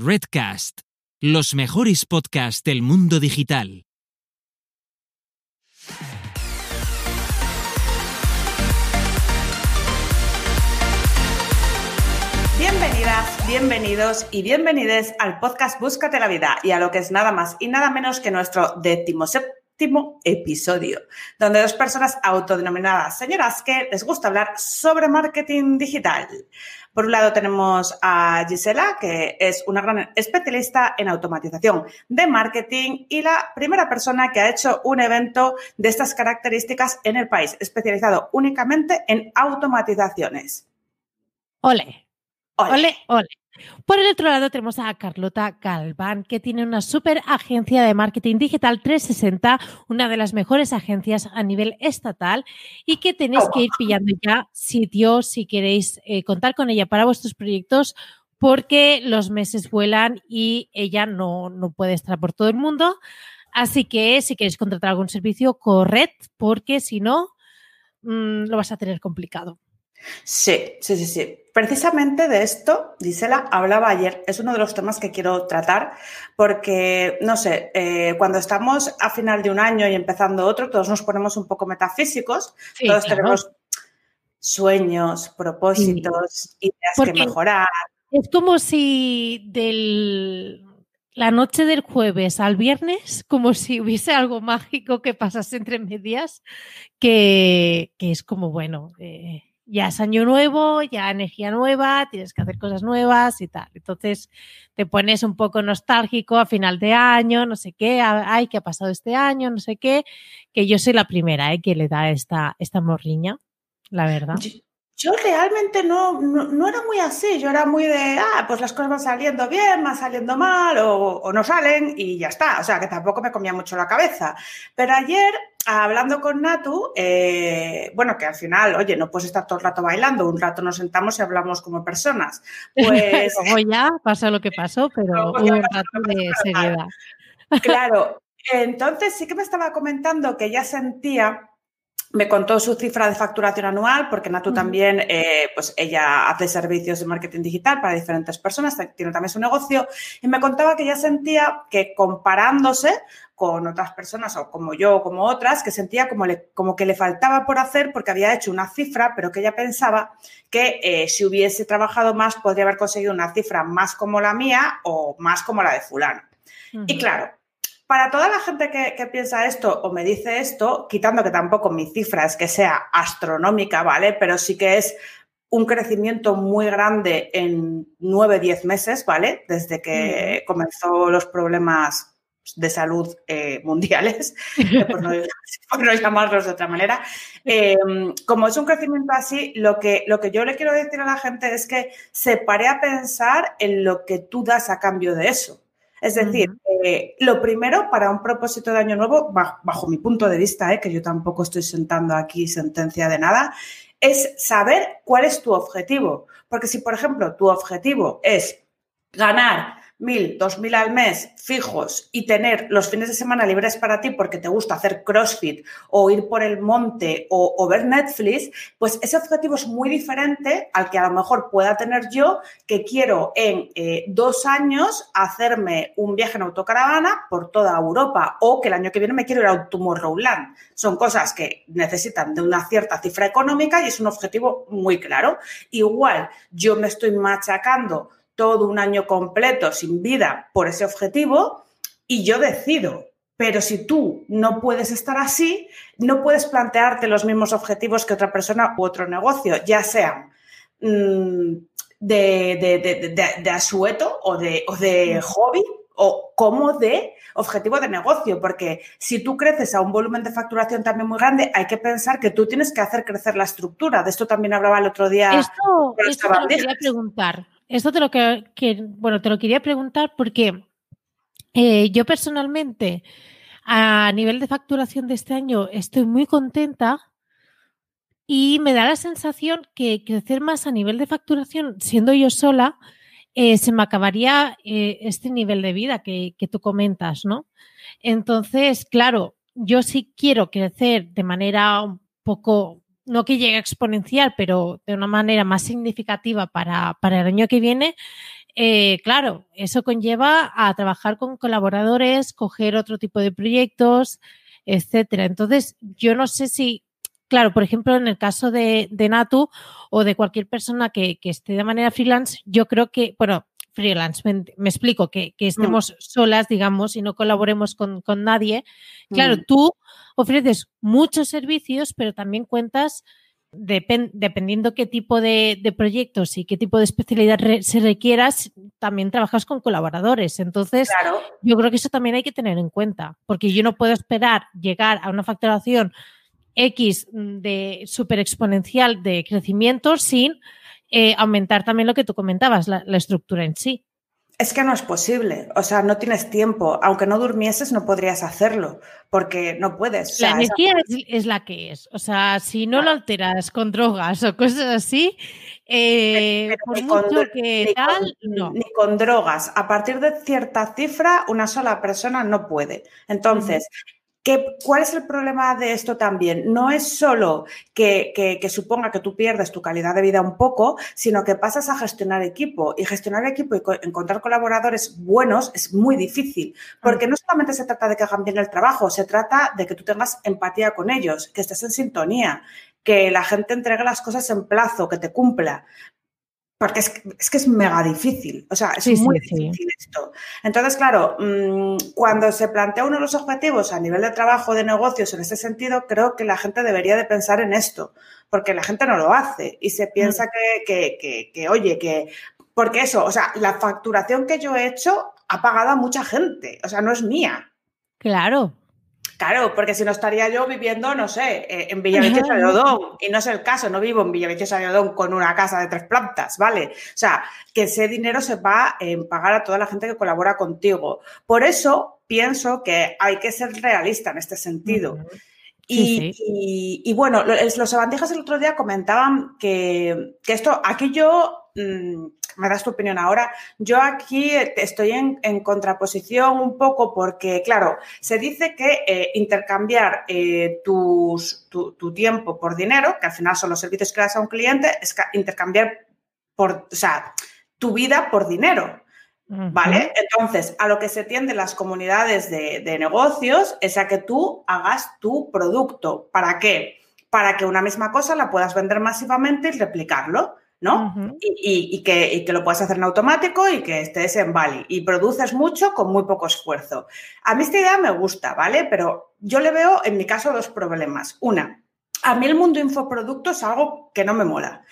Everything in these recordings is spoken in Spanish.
Redcast, los mejores podcasts del mundo digital. Bienvenidas, bienvenidos y bienvenides al podcast Búscate la vida y a lo que es nada más y nada menos que nuestro decimoséptimo episodio, donde dos personas autodenominadas señoras que les gusta hablar sobre marketing digital. Por un lado tenemos a Gisela, que es una gran especialista en automatización de marketing y la primera persona que ha hecho un evento de estas características en el país, especializado únicamente en automatizaciones. Ole. Ole, ole. Por el otro lado tenemos a Carlota Galván, que tiene una super agencia de marketing digital 360, una de las mejores agencias a nivel estatal y que tenéis que ir pillando ya sitio si queréis eh, contar con ella para vuestros proyectos porque los meses vuelan y ella no, no puede estar por todo el mundo. Así que si queréis contratar algún servicio, corred, porque si no, mmm, lo vas a tener complicado. Sí, sí, sí, sí. Precisamente de esto, Gisela hablaba ayer, es uno de los temas que quiero tratar, porque, no sé, eh, cuando estamos a final de un año y empezando otro, todos nos ponemos un poco metafísicos, sí, todos claro. tenemos sueños, propósitos, sí. ideas porque que mejorar. Es como si del la noche del jueves al viernes, como si hubiese algo mágico que pasase entre medias, que, que es como, bueno, eh, ya es año nuevo, ya energía nueva, tienes que hacer cosas nuevas y tal. Entonces te pones un poco nostálgico a final de año, no sé qué, ay, ¿qué ha pasado este año? No sé qué, que yo soy la primera ¿eh? que le da esta, esta morriña, la verdad. Yo realmente no, no, no, era muy así, yo era muy de, ah, pues las cosas van saliendo bien, van saliendo mal o, o no salen y ya está, o sea que tampoco me comía mucho la cabeza. Pero ayer hablando con Natu, eh, bueno, que al final, oye, no puedes estar todo el rato bailando, un rato nos sentamos y hablamos como personas. Pues. como ya pasa lo que pasó, pero hubo un rato de seriedad. Claro. Entonces sí que me estaba comentando que ya sentía me contó su cifra de facturación anual, porque Natu también, eh, pues ella hace servicios de marketing digital para diferentes personas, tiene también su negocio, y me contaba que ya sentía que comparándose con otras personas o como yo o como otras, que sentía como, le, como que le faltaba por hacer porque había hecho una cifra, pero que ella pensaba que eh, si hubiese trabajado más podría haber conseguido una cifra más como la mía o más como la de fulano. Uh -huh. Y claro, para toda la gente que, que, piensa esto o me dice esto, quitando que tampoco mi cifra es que sea astronómica, ¿vale? Pero sí que es un crecimiento muy grande en nueve, diez meses, ¿vale? Desde que comenzó los problemas de salud eh, mundiales, por, no, por, no, llamarlos de otra manera. Eh, como es un crecimiento así, lo que, lo que yo le quiero decir a la gente es que se pare a pensar en lo que tú das a cambio de eso. Es decir, uh -huh. eh, lo primero para un propósito de año nuevo, bajo, bajo mi punto de vista, eh, que yo tampoco estoy sentando aquí sentencia de nada, es saber cuál es tu objetivo. Porque si, por ejemplo, tu objetivo es ganar mil, dos mil al mes fijos y tener los fines de semana libres para ti porque te gusta hacer CrossFit o ir por el monte o, ver Netflix, pues ese objetivo es muy diferente al que a lo mejor pueda tener yo que quiero en eh, dos años hacerme un viaje en autocaravana por toda Europa o que el año que viene me quiero ir a Tomorrowland. Son cosas que necesitan de una cierta cifra económica y es un objetivo muy claro. Igual yo me estoy machacando todo un año completo sin vida por ese objetivo y yo decido. Pero si tú no puedes estar así, no puedes plantearte los mismos objetivos que otra persona u otro negocio, ya sean mmm, de, de, de, de, asueto o de, o de hobby o como de objetivo de negocio, porque si tú creces a un volumen de facturación también muy grande, hay que pensar que tú tienes que hacer crecer la estructura. De esto también hablaba el otro día. Esto, esto te lo quería preguntar. Esto te lo que, bueno, te lo quería preguntar porque eh, yo personalmente a nivel de facturación de este año estoy muy contenta y me da la sensación que crecer más a nivel de facturación siendo yo sola eh, se me acabaría eh, este nivel de vida que, que tú comentas, ¿no? Entonces, claro, yo sí quiero crecer de manera un poco no que llegue exponencial, pero de una manera más significativa para, para el año que viene, eh, claro, eso conlleva a trabajar con colaboradores, coger otro tipo de proyectos, etcétera. Entonces, yo no sé si, claro, por ejemplo, en el caso de, Natu o de cualquier persona que, esté de manera freelance, yo creo que, bueno, freelance, me, explico, que, mm. estemos solas, digamos, y no colaboremos con, nadie. Claro, mm. tú ofreces muchos servicios, pero también cuentas dependiendo qué tipo de, proyectos y qué tipo de especialidad se requieras, también trabajas con colaboradores. Entonces, yo creo que eso también hay que tener en cuenta, porque yo no puedo esperar llegar a una facturación X de super exponencial de crecimiento sin eh, aumentar también lo que tú comentabas, la estructura en sí. Es que no es posible, o sea, no tienes tiempo. Aunque no durmieses, no podrías hacerlo, porque no puedes. la energía es, la que es. O sea, si no lo alteras con drogas o cosas así, eh, por mucho que tal, no. Ni con drogas. A partir de cierta cifra, una sola persona no puede. Entonces, ¿Cuál es el problema de esto también? No es solo que, suponga que tú pierdes tu calidad de vida un poco, sino que pasas a gestionar equipo. Y gestionar equipo y encontrar colaboradores buenos es muy difícil, porque no solamente se trata de que hagan bien el trabajo, se trata de que tú tengas empatía con ellos, que estés en sintonía, que la gente entregue las cosas en plazo, que te cumpla. Porque es, que es mega difícil, o sea, es muy difícil esto. Entonces, claro, mm, cuando se plantea uno de los objetivos a nivel de trabajo, de negocios, en ese sentido, creo que la gente debería de pensar en esto, porque la gente no lo hace y se piensa mm. que, que, que, oye, que, porque eso, o sea, la facturación que yo he hecho ha pagado a mucha gente, o sea, no es mía. Claro, Claro, porque si no estaría yo viviendo, no sé, eh, en Villaviciosa de Odón. Y no es el caso, no vivo en Villaviciosa de Odón con una casa de tres plantas, ¿vale? O sea, que ese dinero se va en pagar a toda la gente que colabora contigo. Por eso pienso que hay que ser realista en este sentido. y, bueno, los sabandijas el otro día comentaban que, que esto, aquí yo mm, me das tu opinión ahora. Yo aquí estoy en, contraposición un poco porque, claro, se dice que eh, intercambiar eh, tu, tiempo por dinero, que al final son los servicios que das a un cliente, es intercambiar por, o sea, tu vida por dinero. ¿Vale? Entonces, a lo que se tienden las comunidades de, de negocios es a que tú hagas tu producto. ¿Para qué? Para que una misma cosa la puedas vender masivamente y replicarlo. ¿No? y, que, lo puedas hacer en automático y que estés en Bali y produces mucho con muy poco esfuerzo. A mí esta idea me gusta, ¿vale? Pero yo le veo, en mi caso, dos problemas. Una, a mí el mundo infoproducto es algo que no me mola.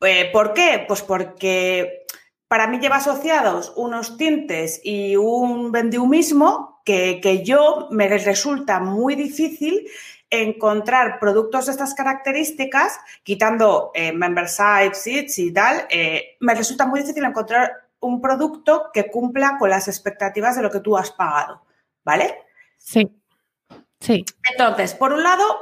Eh, ¿Por qué? Pues porque para mí lleva asociados unos tintes y un vendiumismo que, que yo me resulta muy difícil encontrar productos de estas características, quitando eh, member sites, y tal, eh, me resulta muy difícil encontrar un producto que cumpla con las expectativas de lo que tú has pagado, ¿vale? Sí. Sí. Entonces, por un lado,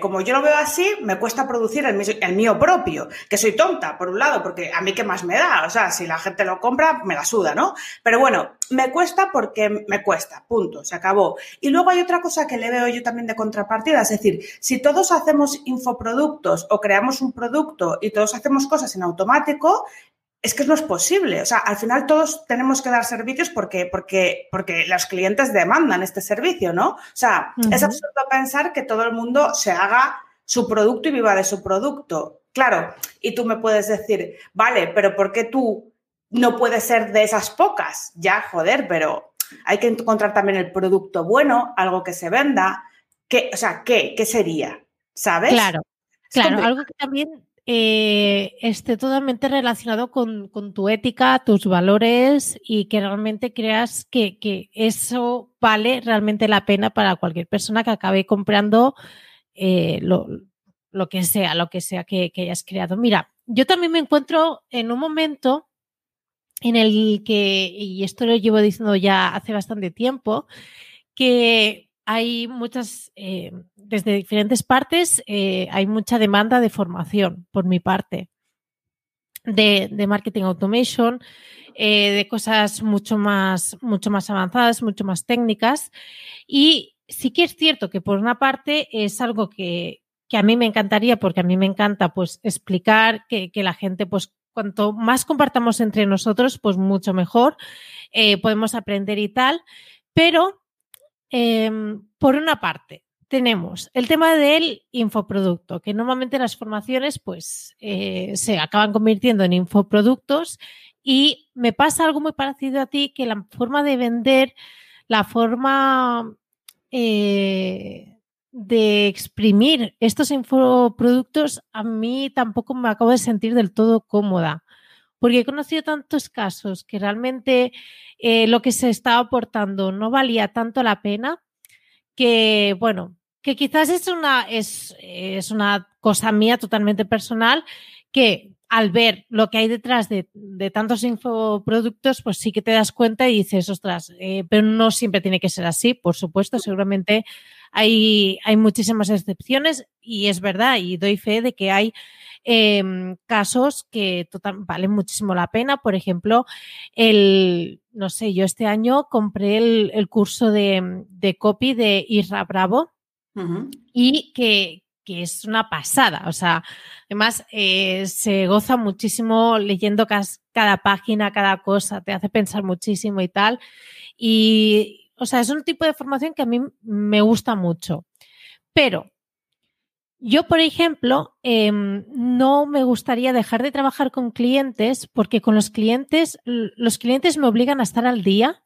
como yo lo veo así, me cuesta producir el, mío propio, que soy tonta, por un lado, porque a mí qué más me da, o sea, si la gente lo compra, me la suda, ¿no? Pero bueno, me cuesta porque me cuesta, punto, se acabó. Y luego hay otra cosa que le veo yo también de contrapartida, es decir, si todos hacemos infoproductos o creamos un producto y todos hacemos cosas en automático, es que no es posible. O sea, al final todos tenemos que dar servicios porque, porque, porque los clientes demandan este servicio, ¿no? O sea, es absurdo pensar que todo el mundo se haga su producto y viva de su producto. Claro, y tú me puedes decir, vale, pero ¿por qué tú no puedes ser de esas pocas? Ya, joder, pero hay que encontrar también el producto bueno, algo que se venda. ¿Qué, o sea, ¿qué? ¿Qué sería? ¿Sabes? Claro, claro, algo que también eh, esté totalmente relacionado con, tu ética, tus valores y que realmente creas que, eso vale realmente la pena para cualquier persona que acabe comprando eh, lo, que sea, lo que sea que, hayas creado. Mira, yo también me encuentro en un momento en el que, y esto lo llevo diciendo ya hace bastante tiempo, que hay muchas, eh, desde diferentes partes, eh, hay mucha demanda de formación por mi parte, de, marketing automation, eh, de cosas mucho más, mucho más avanzadas, mucho más técnicas. Y sí que es cierto que por una parte es algo que, a mí me encantaría, porque a mí me encanta pues explicar que, que la gente pues cuanto más compartamos entre nosotros, pues mucho mejor. Podemos aprender y tal. Pero, em, por una parte, tenemos el tema del infoproducto, que normalmente las formaciones pues eh, se acaban convirtiendo en infoproductos y me pasa algo muy parecido a ti, que la forma de vender, la forma eh, de exprimir estos infoproductos, a mí tampoco me acabo de sentir del todo cómoda porque he conocido tantos casos que realmente eh, lo que se estaba aportando no valía tanto la pena que, bueno, que quizás es una, es, es una cosa mía totalmente personal que al ver lo que hay detrás de, tantos infoproductos, pues sí que te das cuenta y dices, ostras, eh, pero no siempre tiene que ser así, por supuesto, seguramente hay, hay muchísimas excepciones y es verdad, y doy fe de que hay Em, casos que valen muchísimo la pena. Por ejemplo, el, no sé, yo este año compré el, curso de, copy de Isra Bravo y que, es una pasada. O sea, además eh, se goza muchísimo leyendo cada página, cada cosa, te hace pensar muchísimo y tal. Y, o sea, es un tipo de formación que a mí me gusta mucho. Pero yo, por ejemplo, em, no me gustaría dejar de trabajar con clientes porque con los clientes, los clientes me obligan a estar al día,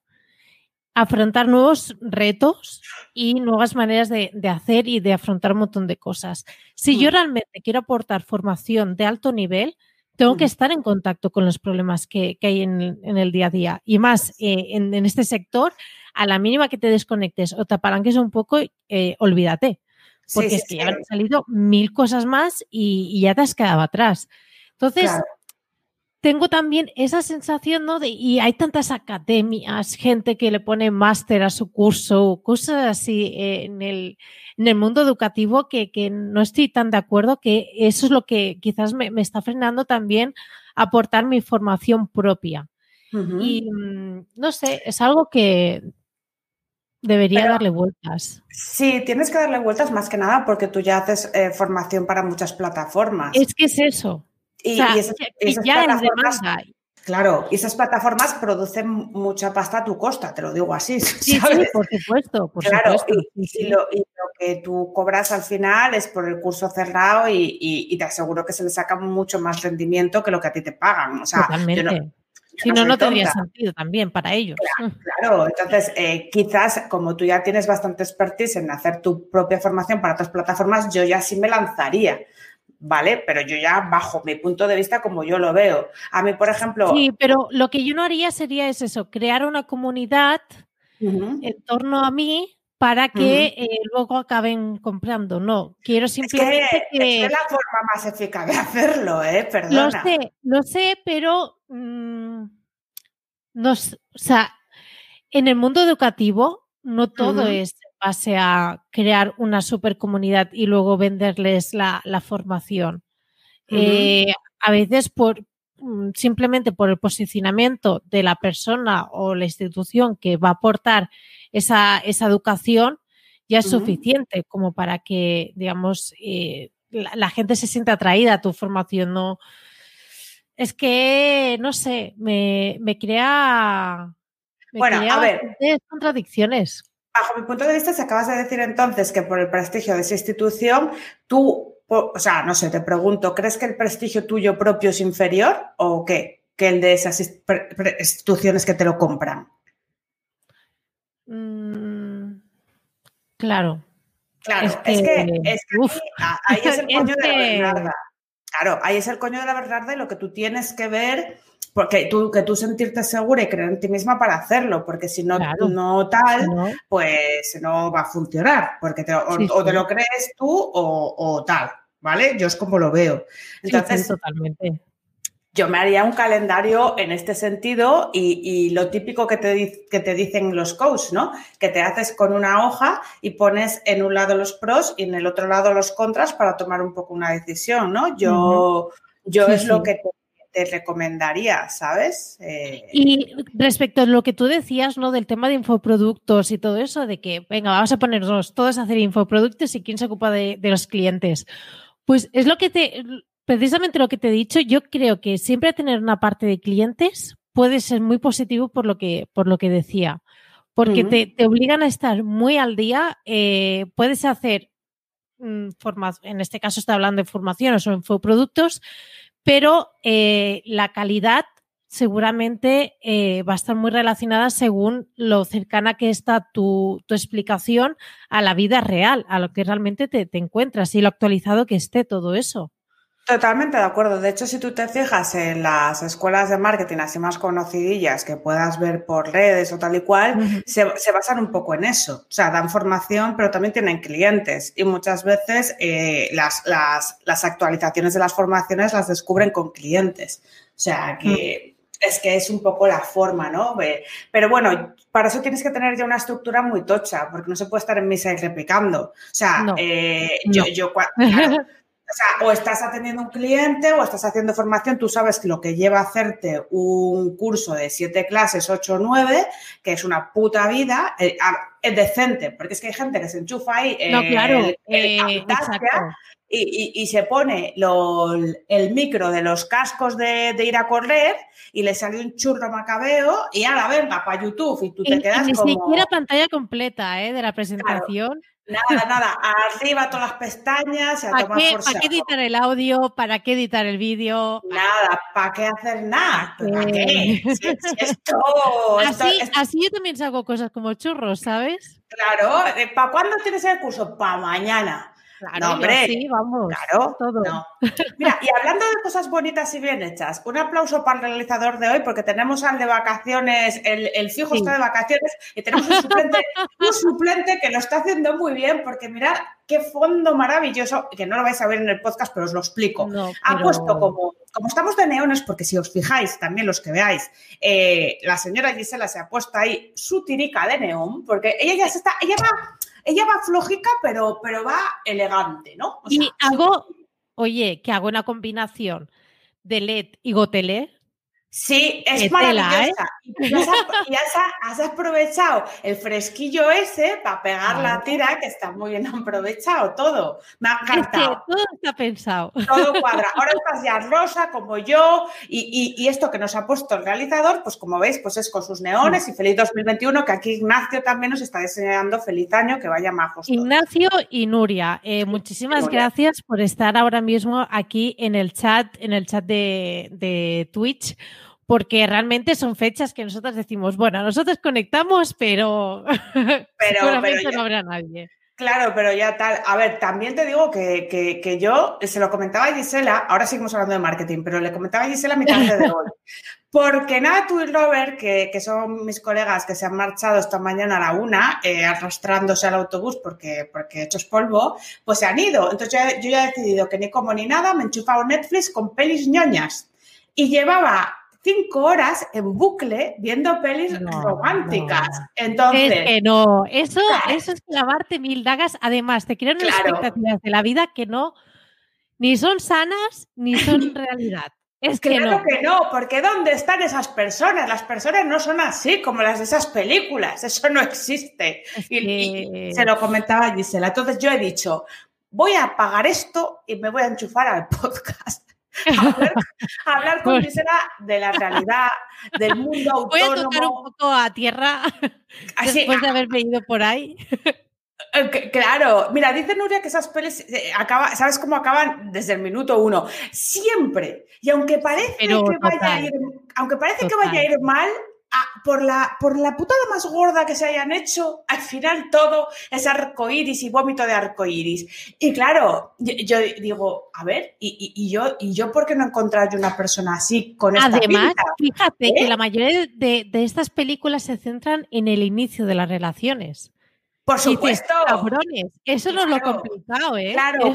a afrontar nuevos retos y nuevas maneras de, hacer y de afrontar un montón de cosas. Si yo mm. realmente quiero aportar formación de alto nivel, tengo que mm. estar en contacto con los problemas que, hay en, el día a día. Y más eh, en, este sector, a la mínima que te desconectes o te apalanques un poco, eh, olvídate porque es que ya han salido mil cosas más y, ya te has quedado atrás. Entonces, tengo también esa sensación, ¿no? De, y hay tantas academias, gente que le pone máster a su curso, cosas así eh, en, el, en el mundo educativo que, no estoy tan de acuerdo, que eso es lo que quizás me, está frenando también aportar mi formación propia. Y mm, no sé, es algo que Debería darle vueltas. Sí, tienes que darle vueltas más que nada porque tú ya haces eh, formación para muchas plataformas. Es que es eso. Y, esas, plataformas, Claro, y esas plataformas producen mucha pasta a tu costa, te lo digo así. Sí, por supuesto, por claro, supuesto. Y, lo, que tú cobras al final es por el curso cerrado y, te aseguro que se le saca mucho más rendimiento que lo que a ti te pagan. O sea, Totalmente. Si no, no tendría sentido también para ellos. Claro, entonces eh, quizás como tú ya tienes bastante expertise en hacer tu propia formación para otras plataformas, yo ya sí me lanzaría. ¿vale? Pero yo ya bajo mi punto de vista como yo lo veo. A mí, por ejemplo... Sí, pero lo que yo no haría sería es eso, crear una comunidad en torno a mí para que eh, luego acaben comprando. No, quiero simplemente que, Es la forma más eficaz de hacerlo, ¿eh? Perdona. Lo sé, lo sé, pero... Mm, o sea, en el mundo educativo no todo es base a crear una super comunidad y luego venderles la, formación. Eh, a veces por mm, simplemente por el posicionamiento de la persona o la institución que va a aportar esa, educación, ya es suficiente como para que, digamos, eh, la, gente se sienta atraída a tu formación. No, es que, no sé, me, crea. bueno, a ver. contradicciones. Bajo mi punto de vista, si acabas de decir entonces que por el prestigio de esa institución, tú, o sea, no sé, te pregunto, ¿crees que el prestigio tuyo propio es inferior o qué? Que el de esas instituciones que te lo compran. Mm, claro. Claro, es que, es que, ahí es el coño de la Bernarda. Claro, ahí es el coño de la Bernarda y lo que tú tienes que ver, porque tú, que tú sentirte segura y creer en ti misma para hacerlo, porque si no, no tal, pues no va a funcionar, porque o, te lo crees tú o, tal, ¿vale? Yo es como lo veo. Entonces, totalmente yo me haría un calendario en este sentido y, lo típico que te, que te dicen los coaches, ¿no? Que te haces con una hoja y pones en un lado los pros y en el otro lado los contras para tomar un poco una decisión, ¿no? Yo, yo es lo que te, recomendaría, ¿sabes? Eh, y respecto a lo que tú decías, ¿no? Del tema de infoproductos y todo eso, de que, venga, vamos a ponernos todos a hacer infoproductos y quién se ocupa de, de los clientes. Pues es lo que te precisamente lo que te he dicho, yo creo que siempre tener una parte de clientes puede ser muy positivo por lo que, por lo que decía, porque te, obligan a estar muy al día, eh, puedes hacer, mm, en este caso está hablando de formaciones o infoproductos, pero eh, la calidad seguramente eh, va a estar muy relacionada según lo cercana que está tu, explicación a la vida real, a lo que realmente te, te encuentras y lo actualizado que esté todo eso. Totalmente de acuerdo. De hecho, si tú te fijas en las escuelas de marketing así más conocidillas que puedas ver por redes o tal y cual, se, basan un poco en eso. O sea, dan formación, pero también tienen clientes. Y muchas veces eh, las, las, actualizaciones de las formaciones las descubren con clientes. O sea, que es que es un poco la forma, ¿no? Pero bueno, para eso tienes que tener ya una estructura muy tocha, porque no se puede estar en misa y replicando. O sea, eh, yo, yo O sea, o estás atendiendo a un cliente o estás haciendo formación, tú sabes lo que lleva a hacerte un curso de siete clases, ocho o nueve, que es una puta vida, eh, es decente, porque es que hay gente que se enchufa ahí no, claro, eh, y, se pone el micro de los cascos de, ir a correr y le sale un churro macabeo y a la venga para YouTube y tú te quedas ni como... Ni siquiera pantalla completa ¿eh? de la presentación. Nada, nada, arriba todas las pestañas a tomar por ¿Para qué editar el audio? ¿Para qué editar el vídeo? Nada, ¿para qué hacer nada? ¿Para qué? así, así yo también hago cosas como churros, ¿sabes? Claro, eh, ¿para cuándo tienes el curso? Para mañana. Claro, no, hombre. Sí, vamos. Claro, todo. Mira, y hablando de cosas bonitas y bien hechas, un aplauso para el realizador de hoy, porque tenemos al de vacaciones, el, el fijo está de vacaciones, y tenemos un suplente, un suplente que lo está haciendo muy bien, porque mirad qué fondo maravilloso, que no lo vais a ver en el podcast, pero os lo explico. Ha puesto como, como estamos de neones, porque si os fijáis, también los que veáis, eh, la señora Gisela se ha puesto ahí su tirica de neón, porque ella ya se está, ella va ella va flojica, pero, pero va elegante, ¿no? y hago, oye, que hago una combinación de LED y gotelé Sí, es maravillosa. ¿eh? Y has, aprovechado el fresquillo ese para pegar la tira, que está muy bien aprovechado todo. Me ha encantado. todo está pensado. Todo cuadra. Ahora estás ya rosa como yo y, esto que nos ha puesto el realizador, pues como veis, pues es con sus neones y feliz 2021, que aquí Ignacio también nos está deseando feliz año, que vaya majos. Ignacio y Nuria, eh, muchísimas gracias por estar ahora mismo aquí en el chat, en el chat de, de Twitch porque realmente son fechas que nosotros decimos, bueno, nosotros conectamos, pero, pero seguramente no habrá nadie. Claro, pero ya tal. A ver, también te digo que, yo se lo comentaba a Gisela, ahora seguimos hablando de marketing, pero le comentaba a Gisela a mi tarde de hoy. Porque nada, tú y Robert, que, son mis colegas que se han marchado esta mañana a la una, eh, arrastrándose al autobús porque, porque hechos polvo, pues se han ido. Entonces yo, yo ya he decidido que ni como ni nada, me he enchufado Netflix con pelis ñoñas. Y llevaba cinco horas en bucle viendo pelis románticas. Entonces. Es que no, eso, eso es clavarte mil dagas. Además, te crean unas expectativas de la vida que no, ni son sanas ni son realidad. Es que claro no. que no, porque ¿dónde están esas personas? Las personas no son así como las de esas películas, eso no existe. y, se lo comentaba Gisela. Entonces yo he dicho, voy a pagar esto y me voy a enchufar al podcast hablar, con Gisela de la realidad, del mundo autónomo. Voy a tocar un poco a tierra después de haberme ido por ahí. Eh, claro, mira, dice Nuria que esas pelis eh, acaba, ¿sabes cómo acaban? Desde el minuto uno. Siempre. Y aunque parece que vaya a ir, aunque parece que vaya a ir mal, Ah, por, la, por la putada más gorda que se hayan hecho, al final todo es arcoíris y vómito de arcoíris. Y claro, yo, digo, a ver, y, yo, ¿y yo por qué no he encontrado una persona así con esta Además, fíjate que ¿Eh? la mayoría de, estas películas se centran en el inicio de las relaciones. Por supuesto. cabrones, eso no es lo complicado, ¿eh? Claro,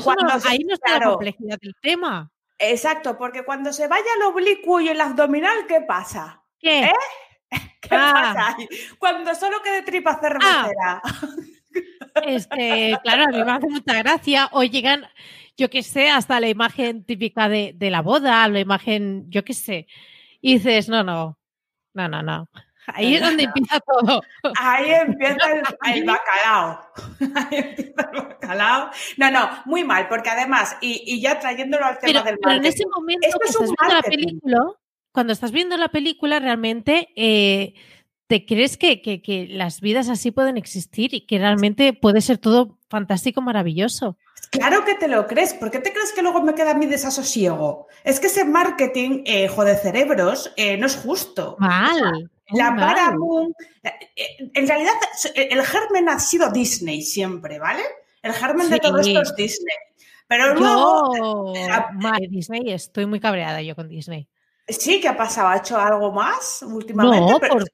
ahí no está la complejidad del tema. Exacto, porque cuando se vaya el oblicuo y el abdominal, ¿qué pasa? ¿Qué? ¿Eh? ¿Qué ah. pasa Cuando solo quede tripa cervecera. Ah. Este, claro, a mí me hace mucha gracia. O llegan, yo qué sé, hasta la imagen típica de, la boda, la imagen, yo qué sé. Y dices, no, no, no, no, no. Ahí es donde empieza todo. Ahí empieza el, bacalao. Ahí empieza el bacalao. No, no, muy mal, porque además, y, ya trayéndolo al tema del marketing. Pero en ese momento, Esto es un la película, cuando estás viendo la película, realmente eh, te crees que, que, las vidas así pueden existir y que realmente puede ser todo fantástico, maravilloso. Claro que te lo crees. ¿Por qué te crees que luego me queda mi desasosiego? Es que ese marketing, eh, de cerebros, eh, no es justo. Mal. la Paramount. Eh, en realidad, el germen ha sido Disney siempre, ¿vale? El germen de todo esto es Disney. Pero luego. Yo, Disney, estoy muy cabreada yo con Disney. Sí, ¿qué ha pasado? ¿Ha hecho algo más últimamente? No, por,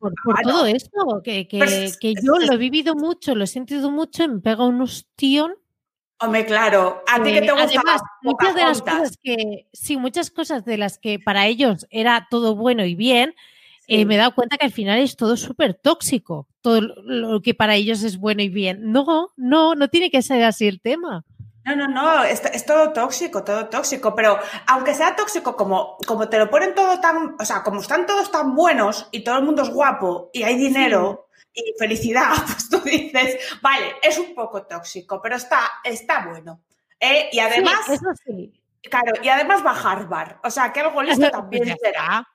todo esto, que, que, yo lo he vivido mucho, lo he sentido mucho, me pega un hostión. Hombre, claro, a ti que te gusta Además, muchas de las cosas que, sí, muchas cosas de las que para ellos era todo bueno y bien, eh, me he dado cuenta que al final es todo súper tóxico, todo lo que para ellos es bueno y bien. No, no, no tiene que ser así el tema. No, no, no, es, todo tóxico, todo tóxico, pero aunque sea tóxico, como, como te lo ponen todo tan, o sea, como están todos tan buenos y todo el mundo es guapo y hay dinero y felicidad, pues tú dices, vale, es un poco tóxico, pero está, está bueno. ¿eh? Y además, eso sí. Claro, y además va a Harvard, o sea, que algo listo también será.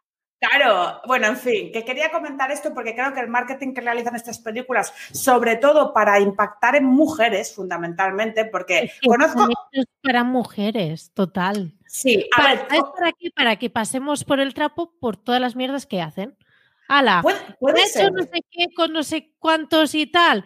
Claro, bueno, en fin, que quería comentar esto porque creo que el marketing que realizan estas películas, sobre todo para impactar en mujeres, fundamentalmente, porque conozco. para mujeres, total. Sí, a ver. para qué? Para que pasemos por el trapo por todas las mierdas que hacen. Ala, puede, hecho no sé qué con no sé cuántos y tal.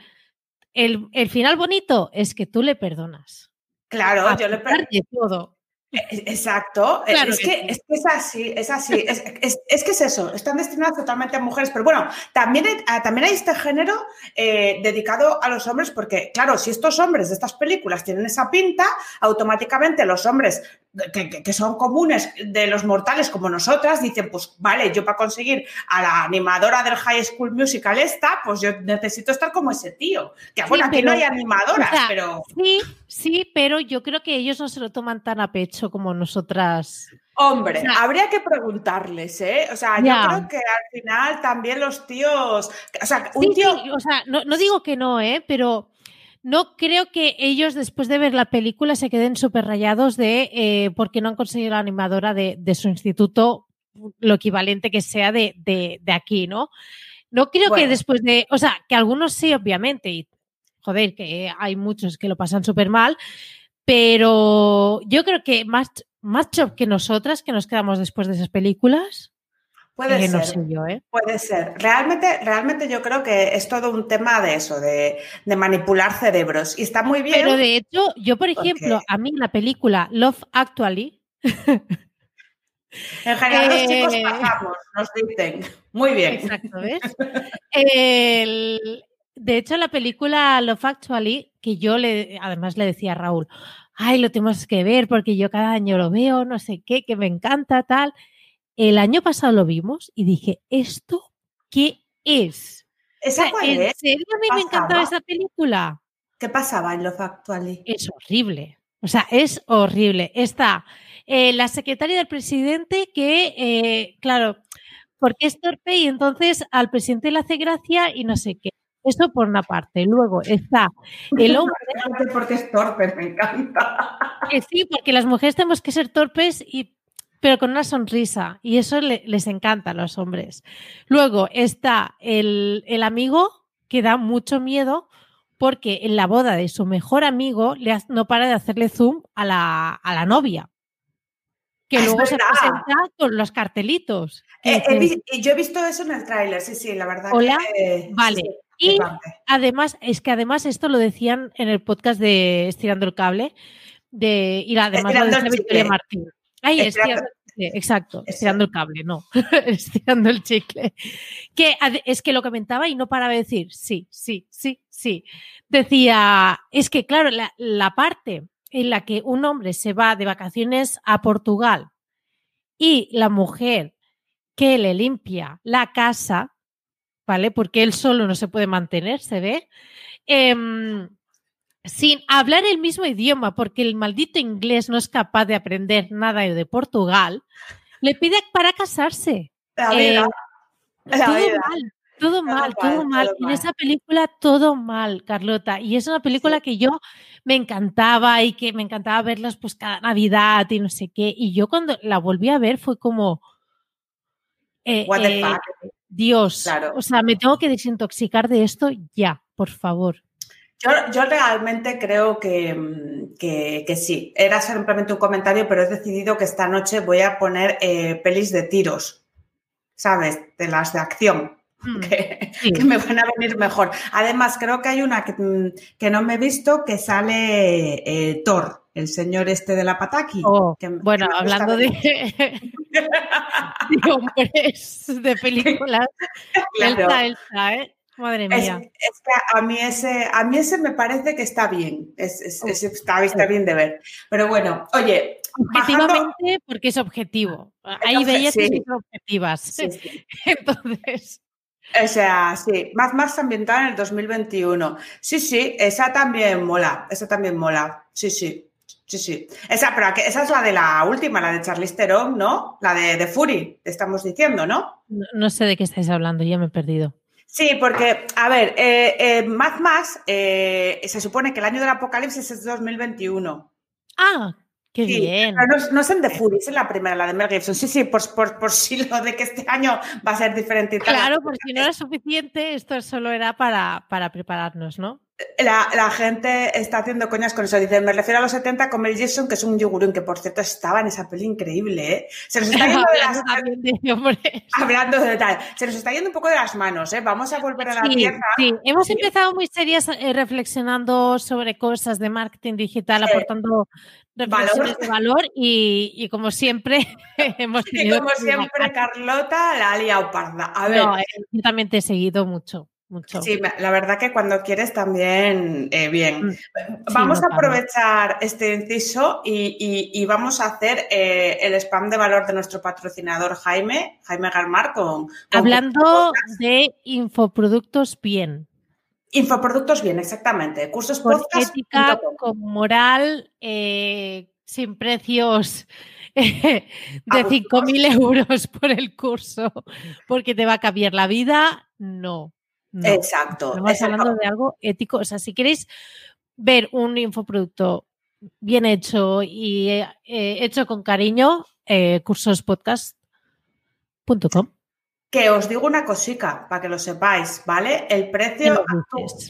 El, final bonito es que tú le perdonas. Claro, yo le perdono. todo. E, e, exacto, e, es, que, es, que, es así, es así, es, que es eso, están destinadas totalmente a mujeres, pero bueno, también hay, ah, también hay este género eh, dedicado a los hombres, porque claro, si estos hombres de estas películas tienen esa pinta, automáticamente los hombres que, son comunes de los mortales como nosotras, dicen, pues vale, yo para conseguir a la animadora del High School Musical esta, pues yo necesito estar como ese tío. Que bueno, aquí no hay animadoras, pero... Sí, sí, pero yo creo que ellos no se lo toman tan a pecho como nosotras. Hombre, habría que preguntarles, ¿eh? O sea, yo creo que al final también los tíos... O sea, un tío... o sea, no, no digo que no, ¿eh? Pero no creo que ellos después de ver la película se queden súper rayados de eh, porque no han conseguido la animadora de, su instituto lo equivalente que sea de, aquí, ¿no? No creo que después de, o sea, que algunos sí, obviamente, y joder, que hay muchos que lo pasan súper mal, pero yo creo que más, más que nosotras, que nos quedamos después de esas películas, Puede ser. ¿eh? Puede ser. Realmente, realmente yo creo que es todo un tema de eso, de, manipular cerebros. Y está muy bien. Pero de hecho, yo, por ejemplo, a mí la película Love Actually. en general, los chicos eh, pasamos, nos dicen. Muy bien. Exacto, ¿ves? de hecho, la película Love Actually, que yo le, además le decía a Raúl, ay, lo tenemos que ver porque yo cada año lo veo, no sé qué, que me encanta, tal. El año pasado lo vimos y dije, ¿esto qué es? ¿Esa cuál ¿En serio a mí me encantaba esa película? ¿Qué pasaba en Love Actually? Es horrible. O sea, es horrible. Está eh, la secretaria del presidente que, eh, claro, porque es torpe y entonces al presidente le hace gracia y no sé qué. Eso por una parte. Luego está el hombre. porque es torpe, me encanta. Que sí, porque las mujeres tenemos que ser torpes y pero con una sonrisa. Y eso les encanta a los hombres. Luego está el, amigo que da mucho miedo porque en la boda de su mejor amigo le no para de hacerle zoom a la, novia. Que luego se presenta con los cartelitos. Eh, yo he visto eso en el tráiler, sí, sí, la verdad. Hola, vale. Y además, es que además esto lo decían en el podcast de Estirando el Cable, de, y además lo decía Victoria Martín. Ahí, estirando, exacto, estirando el cable, no, estirando el chicle. Que es que lo comentaba y no paraba de decir, sí, sí, sí, sí. Decía, es que claro, la, la parte en la que un hombre se va de vacaciones a Portugal y la mujer que le limpia la casa, ¿vale? Porque él solo no se puede mantener, se ve. Eh, sin hablar el mismo idioma, porque el maldito inglés no es capaz de aprender nada de Portugal, le pide para casarse. La eh, Todo mal, todo mal. En esa película todo mal, Carlota. Y es una película que yo me encantaba y que me encantaba verlas pues cada Navidad y no sé qué. Y yo cuando la volví a ver fue como... Eh, What the eh, fuck? Dios, o sea, me tengo que desintoxicar de esto ya, por favor. Yo, realmente creo que, que, sí. Era simplemente un comentario, pero he decidido que esta noche voy a poner eh, pelis de tiros, ¿sabes? De las de acción. Mm, que, me van a venir mejor. Además, creo que hay una que, mm, no me he visto que sale eh, Thor, el señor este de la Pataki. Oh, bueno, hablando de, hombres, de películas. Elsa, Elsa, ¿eh? Madre mía. Es, que a mí, ese, a mí ese me parece que está bien. Es, está, está, bien de ver. Pero bueno, oye. Objetivamente, porque es objetivo. Hay bellas sí. objetivas. Entonces. O sea, sí, más más ambiental en el 2021. Sí, sí, esa también mola, esa también mola. Sí, sí. Sí, sí. Esa, pero esa es la de la última, la de Charlize Theron, ¿no? La de, de Fury, estamos diciendo, ¿no? ¿no? sé de qué estáis hablando, ya me he perdido. Sí, porque, a ver, eh, eh, Mad Max eh, se supone que el año del apocalipsis es 2021. Ah, Qué bien. No, no, es en The Fury, es en la primera, la de Mel Gibson. Sí, sí, por, por, por si lo de que este año va a ser diferente. claro, porque si no era suficiente, esto solo era para, para prepararnos, ¿no? La, gente está haciendo coñas con eso. Dice, me refiero a los 70 con Mel Gibson, que es un yogurín, que por cierto estaba en esa peli increíble, ¿eh? Se nos está yendo de las Hablando de tal. Se nos está yendo un poco de las manos, ¿eh? Vamos a volver a la tierra. Sí, hemos empezado muy serias eh, reflexionando sobre cosas de marketing digital, aportando reflexiones valor. de valor y, como siempre hemos tenido... Y como siempre, Carlota la ha liado parda. A ver. No, eh, yo también te he seguido mucho. Sí, la verdad que cuando quieres también eh, bien. Mm, vamos a aprovechar este inciso y, vamos a hacer eh, el spam de valor de nuestro patrocinador Jaime, Jaime Galmar, con... Hablando de infoproductos bien. Infoproductos bien, exactamente. Cursos con ética, con moral, eh, sin precios de 5.000 euros por el curso, porque te va a cambiar la vida, no. Exacto. Estamos hablando de algo ético. O sea, si queréis ver un infoproducto bien hecho y eh, hecho con cariño, eh, cursospodcast.com. Que os digo una cosica para que lo sepáis, ¿vale? El precio,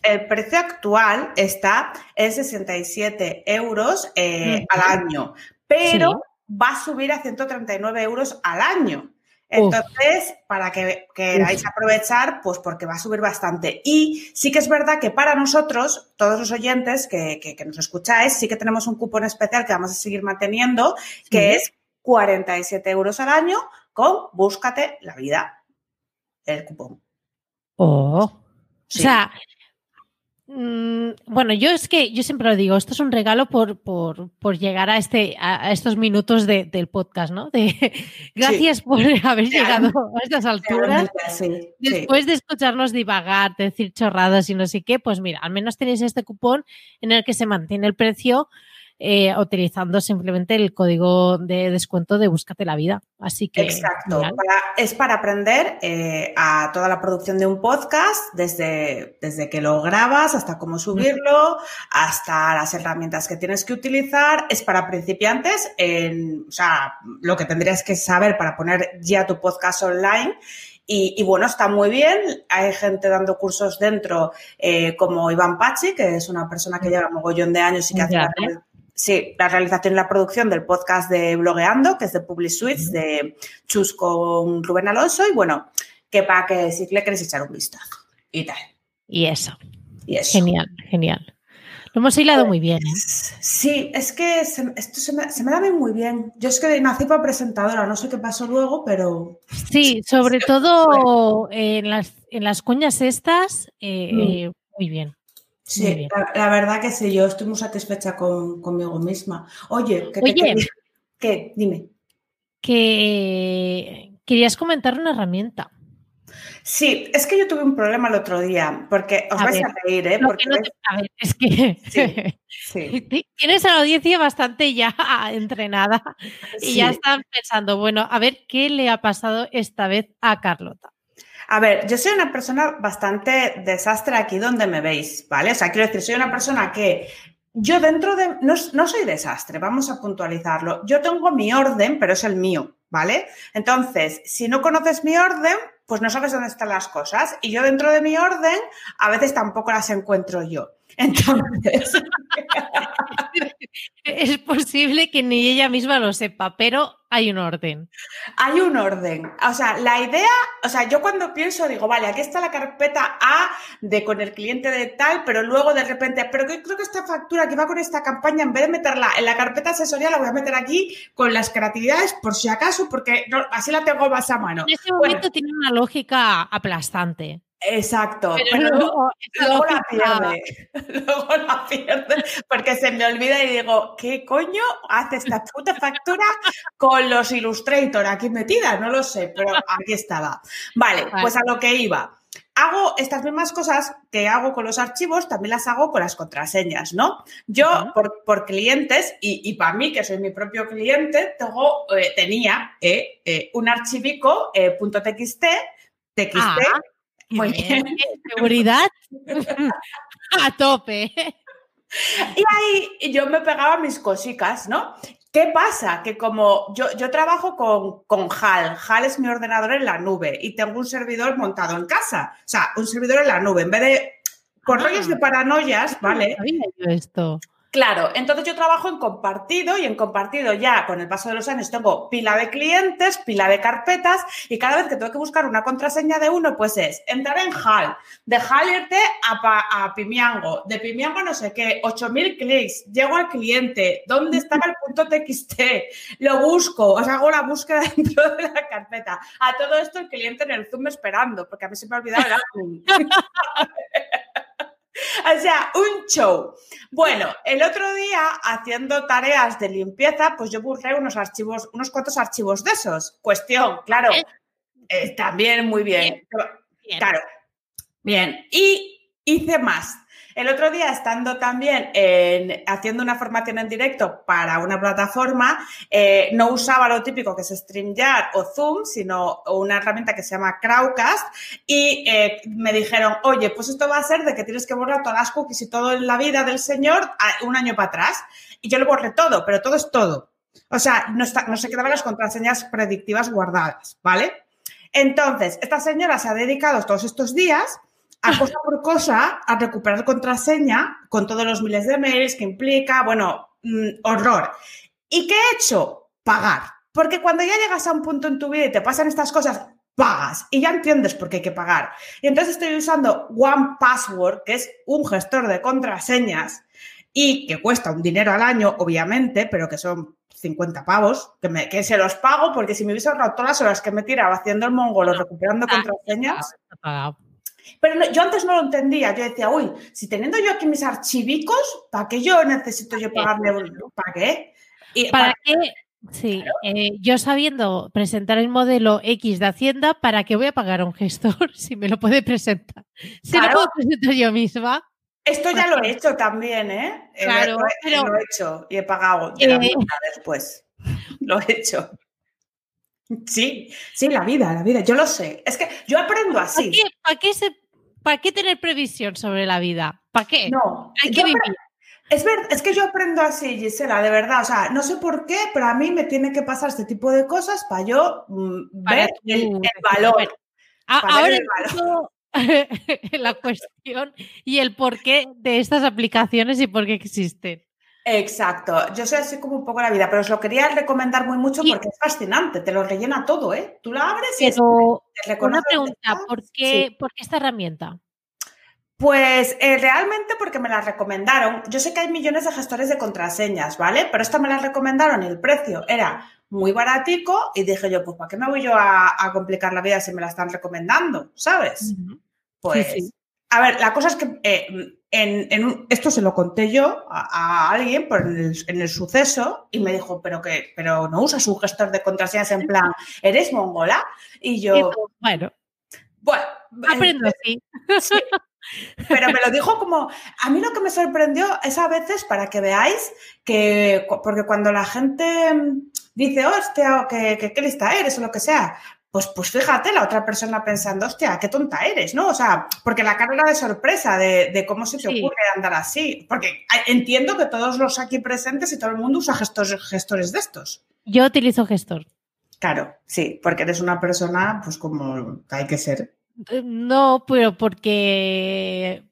el precio actual está en 67 euros eh, al año, pero va a subir a 139 euros al año. Entonces, para que queráis aprovechar, pues porque va a subir bastante. Y sí que es verdad que para nosotros, todos los oyentes que, que, nos escucháis, sí que tenemos un cupón especial que vamos a seguir manteniendo, que es 47 euros al año con Búscate la vida. El cupón. Oh. O sea, bueno, yo es que yo siempre lo digo, esto es un regalo por, por, llegar a, este, a estos minutos del podcast, ¿no? De, gracias por haber llegado a estas alturas. Después de escucharnos divagar, decir chorradas y no sé qué, pues mira, al menos tenéis este cupón en el que se mantiene el precio eh, utilizando simplemente el código de descuento de Búscate la vida. Así que. Exacto. es para aprender eh, a toda la producción de un podcast, desde, desde que lo grabas hasta cómo subirlo, hasta las herramientas que tienes que utilizar. Es para principiantes, en, o sea, lo que tendrías que saber para poner ya tu podcast online. Y, bueno, está muy bien. Hay gente dando cursos dentro, eh, como Iván Pachi, que es una persona que lleva mogollón de años y que hace Sí, la realización y la producción del podcast de Blogueando, que es de Public Suites, de Chus con Rubén Alonso. Y bueno, que para que si le quieres echar un vistazo y tal. Y eso. Y eso. Genial, genial. Lo hemos hilado muy bien. ¿eh? Sí, es que esto se me, se me, da muy bien. Yo es que nací para presentadora, no sé qué pasó luego, pero. Sí, sobre todo en las, en las cuñas estas, eh, mm. eh, muy bien. Sí, la, verdad que sí, yo estoy muy satisfecha conmigo misma. Oye, ¿qué? Dime. Que querías comentar una hermierta. Sí, es que yo tuve un problema el otro día, porque os vais a reír, ¿eh? Porque A ver, es que tienes a la audiencia bastante ya entrenada y ya están pensando, bueno, a ver qué le ha pasado esta vez a Carlota. A ver, yo soy una persona bastante desastre aquí donde me veis, ¿vale? O sea, quiero decir, soy una persona que yo dentro de... No, no soy desastre, vamos a puntualizarlo. Yo tengo mi orden, pero es el mío, ¿vale? Entonces, si no conoces mi orden, pues no sabes dónde están las cosas. Y yo dentro de mi orden, a veces tampoco las encuentro yo. Entonces. Es posible que ni ella misma lo sepa, pero hay un orden. Hay un orden. O sea, la idea, o sea, yo cuando pienso digo, vale, aquí está la carpeta A de con el cliente de tal, pero luego de repente, pero yo creo que esta factura que va con esta campaña, en vez de meterla en la carpeta asesorial, la voy a meter aquí con las creatividades por si acaso, porque así la tengo más a mano. En ese momento tiene una lógica aplastante. Exacto. Pero, luego, la pierde. luego la pierde porque se me olvida y digo, ¿qué coño hace esta puta factura con los Illustrator aquí metida? No lo sé, pero aquí estaba. Vale, pues a lo que iba. Hago estas mismas cosas que hago con los archivos, también las hago con las contraseñas, ¿no? Yo, por, clientes, y, para mí, que soy mi propio cliente, tengo, eh, tenía eh, eh, un archivico .txt, txt, ah. Muy bien. Seguridad a tope. Y ahí yo me pegaba mis cositas, ¿no? ¿Qué pasa? Que como yo, yo trabajo con, con, HAL, HAL es mi ordenador en la nube y tengo un servidor montado en casa, o sea, un servidor en la nube, en vez de, por rollos de ah. paranoias, ¿vale? esto. Claro, entonces yo trabajo en compartido y en compartido ya con el paso de los años tengo pila de clientes, pila de carpetas y cada vez que tengo que buscar una contraseña de uno, pues es entrar en HAL, de HAL irte a, a Pimiango, de Pimiango no sé qué, 8000 clics, llego al cliente, ¿dónde estaba el punto TXT? Lo busco, os hago la búsqueda dentro de la carpeta. A todo esto el cliente en el Zoom esperando, porque a mí se me ha olvidado el admin. O sea, un show. Bueno, el otro día, haciendo tareas de limpieza, pues yo busqué unos archivos, unos cuantos archivos de esos. Cuestión, claro. Eh, también muy bien. Claro. Bien. Y hice más. El otro día, estando también haciendo una formación en directo para una plataforma, eh, no usaba lo típico que es StreamYard o Zoom, sino una herramienta que se llama Crowdcast y eh, me dijeron, oye, pues esto va a ser de que tienes que borrar todas las cookies y todo en la vida del señor un año para atrás. Y yo lo borré todo, pero todo es todo. O sea, no, no se quedaban las contraseñas predictivas guardadas, ¿vale? Entonces, esta señora se ha dedicado todos estos días a cosa por cosa a recuperar contraseña con todos los miles de mails que implica, bueno, mm, horror. ¿Y qué he hecho? Pagar. Porque cuando ya llegas a un punto en tu vida y te pasan estas cosas, pagas y ya entiendes por qué hay que pagar. Y entonces estoy usando One Password, que es un gestor de contraseñas y que cuesta un dinero al año, obviamente, pero que son 50 pavos, que, me, que se los pago porque si me hubiese ahorrado todas las horas que me tiraba haciendo el mongolo recuperando contraseñas. Pero yo antes no lo entendía. Yo decía, uy, si teniendo yo aquí mis archivicos, ¿para qué yo necesito yo pagarle? ¿Para qué? ¿Para, qué? Sí, eh, yo sabiendo presentar el modelo X de Hacienda, ¿para qué voy a pagar a un gestor si me lo puede presentar? Si lo puedo presentar yo misma. Esto ya lo he hecho también, ¿eh? eh claro, lo, lo he hecho y he pagado eh, después. Lo he hecho. Sí, sí, la vida, la vida, yo lo sé. Es que yo aprendo así. ¿Para qué, para qué, tener previsión sobre la vida? ¿Para qué? No, hay que vivir. Es, ver, es que yo aprendo así, Gisela, de verdad. O sea, no sé por qué, pero a mí me tiene que pasar este tipo de cosas para yo mm, ver el, valor. ahora el valor. la cuestión y el porqué de estas aplicaciones y por qué existen. Exacto, yo soy así como un poco la vida, pero os lo quería recomendar muy mucho porque es fascinante, te lo rellena todo, ¿eh? Tú la abres y es, una pregunta, ¿por qué, ¿por qué esta herramienta? Pues eh, realmente porque me la recomendaron. Yo sé que hay millones de gestores de contraseñas, ¿vale? Pero esta me la recomendaron y el precio era muy baratico y dije yo, pues ¿para qué me voy yo a, complicar la vida si me la están recomendando? ¿Sabes? Pues, a ver, la cosa es que eh, en, esto se lo conté yo a, alguien por en el, suceso y me dijo, pero que, pero no usas un gestor de contraseñas en plan, ¿eres mongola? Y yo, bueno, bueno, aprendo así. Pero me lo dijo como, a mí lo que me sorprendió es a veces para que veáis que, porque cuando la gente dice, hostia, o que, que qué lista eres o lo que sea, pues, pues fíjate, la otra persona pensando, hostia, qué tonta eres, ¿no? O sea, porque la cara era de sorpresa de, cómo se te ocurre andar así. Porque entiendo que todos los aquí presentes y todo el mundo usa gestores, gestores de estos. Yo utilizo gestor. Claro, sí, porque eres una persona, pues como hay que ser. Eh, no, pero porque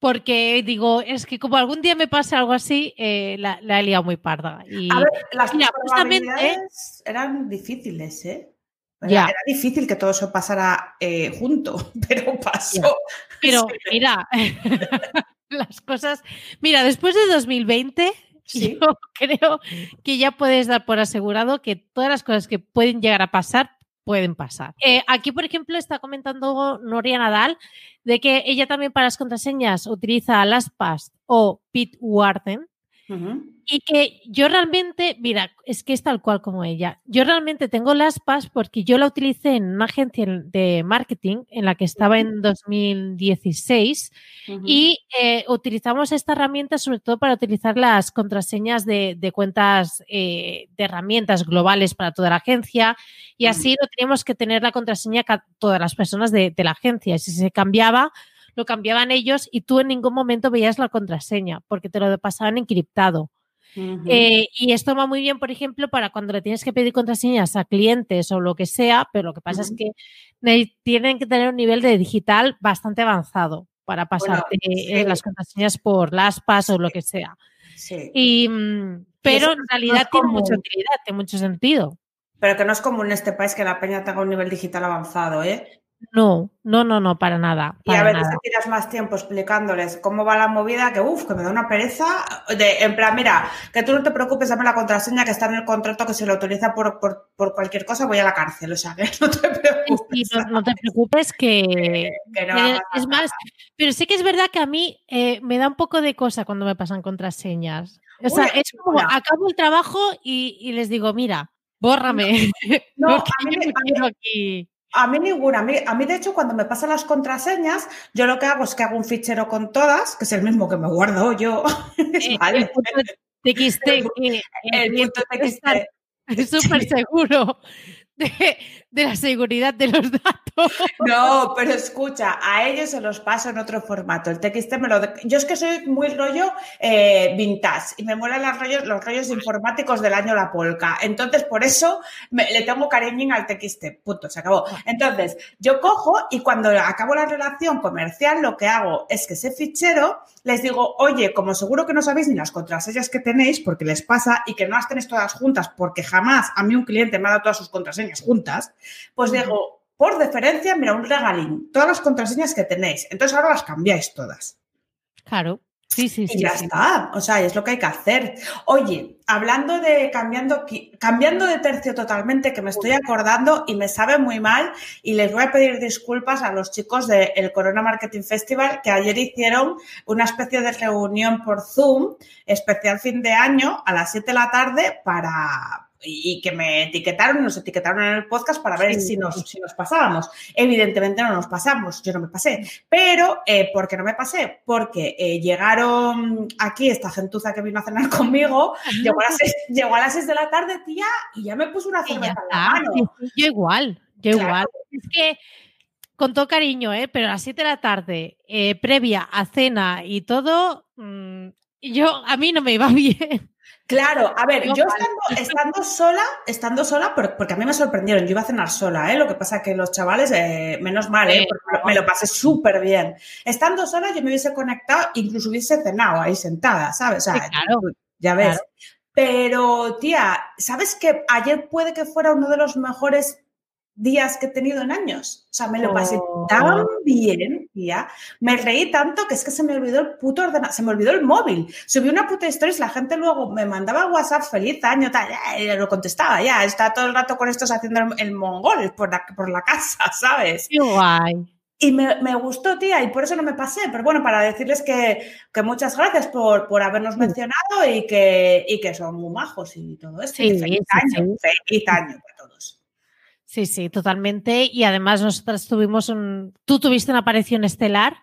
porque digo, es que como algún día me pase algo así, eh, la, he liado muy parda. Y, a ver, las probabilidades eran difíciles, ¿eh? Era, difícil que todo eso pasara eh, junto, pero pasó. Pero mira, las cosas. Mira, después de 2020, yo creo que ya puedes dar por asegurado que todas las cosas que pueden llegar a pasar pueden pasar. Eh, aquí, por ejemplo, está comentando Noria Nadal de que ella también para las contraseñas utiliza LastPass o Bitwarden y que yo realmente, mira, es que es tal cual como ella. Yo realmente tengo las PAS porque yo la utilicé en una agencia de marketing en la que estaba en 2016 y eh, utilizamos esta herramienta sobre todo para utilizar las contraseñas de, cuentas eh, de herramientas globales para toda la agencia y así no teníamos que tener la contraseña todas las personas de, de la agencia. Si se cambiaba, lo cambiaban ellos y tú en ningún momento veías la contraseña porque te lo pasaban encriptado. Eh, y esto va muy bien, por ejemplo, para cuando le tienes que pedir contraseñas a clientes o lo que sea, pero lo que pasa es que tienen que tener un nivel de digital bastante avanzado para pasarte eh, las contraseñas por las PAS o lo que sea. Y, mm, pero en realidad tiene mucha utilidad, tiene mucho sentido. Pero que no es común en este país que la peña tenga un nivel digital avanzado, ¿eh? No, no, no, no, para nada. y a veces te tiras más tiempo explicándoles cómo va la movida, que uff, que me da una pereza. De, en plan, mira, que tú no te preocupes, dame la contraseña que está en el contrato que se lo autoriza por, cualquier cosa, voy a la cárcel. O sea, que no te preocupes. no, te preocupes que, es más, pero sí que es verdad que a mí eh, me da un poco de cosa cuando me pasan contraseñas. O sea, es como acabo el trabajo y, les digo, mira, bórrame. No, a mí, quiero aquí. A mí ninguna. A mí, de hecho, cuando me pasan las contraseñas, yo lo que hago es que hago un fichero con todas, que es el mismo que me guardo yo. Eh, vale. El TXT, el, Es súper seguro de, la seguridad de los datos. No, pero escucha, a ellos se los paso en otro formato. El TXT me lo. Yo es que soy muy rollo eh, vintage y me molan los rollos, los rollos informáticos del año La Polka. Entonces, por eso le tengo cariño al TXT. Punto, se acabó. Entonces, yo cojo y cuando acabo la relación comercial, lo que hago es que ese fichero les digo, oye, como seguro que no sabéis ni las contraseñas que tenéis, porque les pasa, y que no las tenéis todas juntas, porque jamás a mí un cliente me ha dado todas sus contraseñas juntas, pues digo, por deferencia, mira, un regalín, todas las contraseñas que tenéis. Entonces ahora las cambiáis todas. Claro. Sí, sí, sí. Y ya está. O sea, es lo que hay que hacer. Oye, hablando de cambiando, cambiando de tercio totalmente, que me estoy acordando y me sabe muy mal, y les voy a pedir disculpas a los chicos del Corona Marketing Festival que ayer hicieron una especie de reunión por Zoom, especial fin de año, a las 7 de la tarde, para, y, que me etiquetaron, nos etiquetaron en el podcast para ver si, nos, si nos pasábamos. Evidentemente no nos pasamos, yo no me pasé. Pero, eh, ¿por qué no me pasé? Porque eh, llegaron aquí esta gentuza que vino a cenar conmigo, llegó a, las seis, llegó a las 6 de la tarde, tía, y ya me puso una cerveza en la mano. Yo igual, yo igual. Es que con todo cariño, ¿eh? pero a las 7 de la tarde, eh, previa a cena y todo, mm, yo a mí no me iba bien. Claro, a ver, yo estando, sola, estando sola, porque a mí me sorprendieron, yo iba a cenar sola, ¿eh? Lo que pasa que los chavales, eh, menos mal, ¿eh? Porque me lo pasé súper bien. Estando sola, yo me hubiese conectado, incluso hubiese cenado ahí sentada, ¿sabes? O sea, ya ves. Pero, tía, ¿sabes que ayer puede que fuera uno de los mejores días que he tenido en años. O sea, me lo pasé oh. tan bien, tía. Me reí tanto que es que se me olvidó el puto ordenador, se me olvidó el móvil. Subí una puta historia y la gente luego me mandaba WhatsApp feliz año, tal, y lo contestaba, ya, está todo el rato con estos haciendo el, mongol por la, por la casa, ¿sabes? Qué guay. Y me, gustó, tía, y por eso no me pasé. Pero bueno, para decirles que, muchas gracias por, por habernos mencionado y que, y que son muy majos y todo esto. feliz año, feliz año para todos. Sí, sí, totalmente. Y además nosotras tuvimos un... Tú tuviste una aparición estelar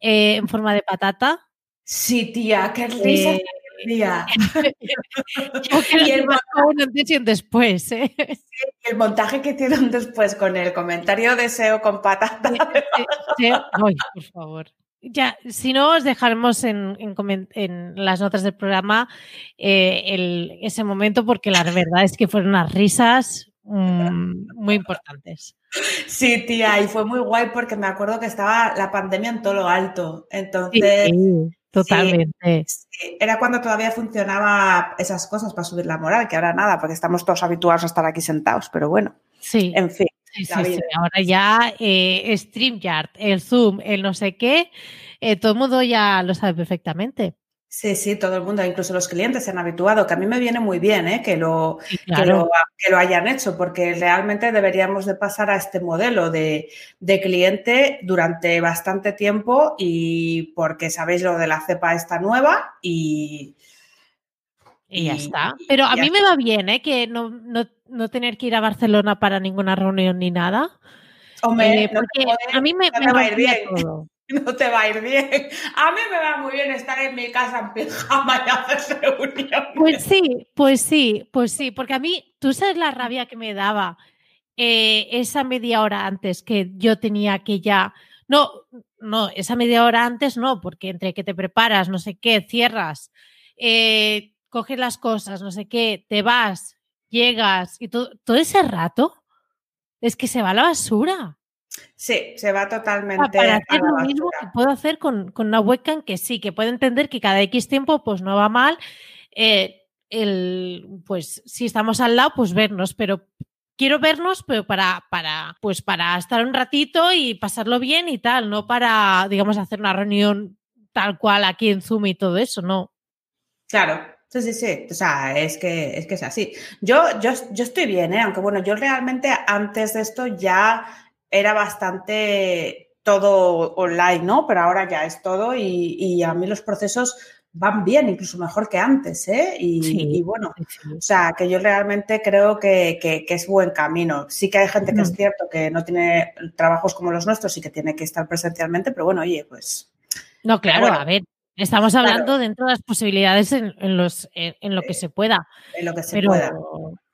eh, en forma de patata. Sí, tía, qué risa. Eh, día. y el un antes y un después. ¿eh? el montaje que hicieron después con el comentario de SEO con patata. Ay, por favor. Ya, si no, os dejaremos en, las notas del programa eh, ese momento porque la verdad es que fueron unas risas mm, muy importantes. Sí, tía, y fue muy guay porque me acuerdo que estaba la pandemia en todo lo alto. Entonces, totalmente. era cuando todavía funcionaba esas cosas para subir la moral, que ahora nada, porque estamos todos habituados a estar aquí sentados, pero bueno. Sí. En fin. Sí, sí, Ahora ya eh, StreamYard, el Zoom, el no sé qué, eh, todo el mundo ya lo sabe perfectamente. Sí, sí, todo el mundo, incluso los clientes se han habituado, que a mí me viene muy bien ¿eh? que, lo, que, lo, hayan hecho, porque realmente deberíamos de pasar a este modelo de, cliente durante bastante tiempo y porque sabéis lo de la cepa esta nueva y... Y, ya está. Pero a mí me va bien, ¿eh? Que no, tener que ir a Barcelona para ninguna reunión ni nada. Hombre, eh, porque a mí me, va a ir bien. no te va a ir bien. A mí me va muy bien estar en mi casa en pijama y hacer reuniones. Pues sí, pues sí, pues sí, porque a mí, tú sabes la rabia que me daba eh, esa media hora antes que yo tenía que ya... No, no, esa media hora antes no, porque entre que te preparas, no sé qué, cierras, eh, coges las cosas, no sé qué, te vas, llegas y todo, todo ese rato es que se va a la basura. Sí, se va totalmente. Para hacer lo mismo que puedo hacer con, una webcam, que sí, que puede entender que cada X tiempo pues no va mal. Eh, el, pues si estamos al lado, pues vernos, pero quiero vernos, pero para, para, pues para estar un ratito y pasarlo bien y tal, no para, digamos, hacer una reunión tal cual aquí en Zoom y todo eso, no. Claro, Sí, sí, sí. O sea, es que es, que es así. Yo, yo, yo estoy bien, ¿eh? aunque bueno, yo realmente antes de esto ya era bastante todo online, ¿no? Pero ahora ya es todo y, a mí los procesos van bien, incluso mejor que antes, ¿eh? Y, bueno, o sea, que yo realmente creo que, es buen camino. Sí que hay gente que es cierto que no tiene trabajos como los nuestros y que tiene que estar presencialmente, pero bueno, oye, pues... No, claro, a ver, Estamos hablando dentro de las posibilidades en, los, en, lo que se pueda. En lo que se pueda.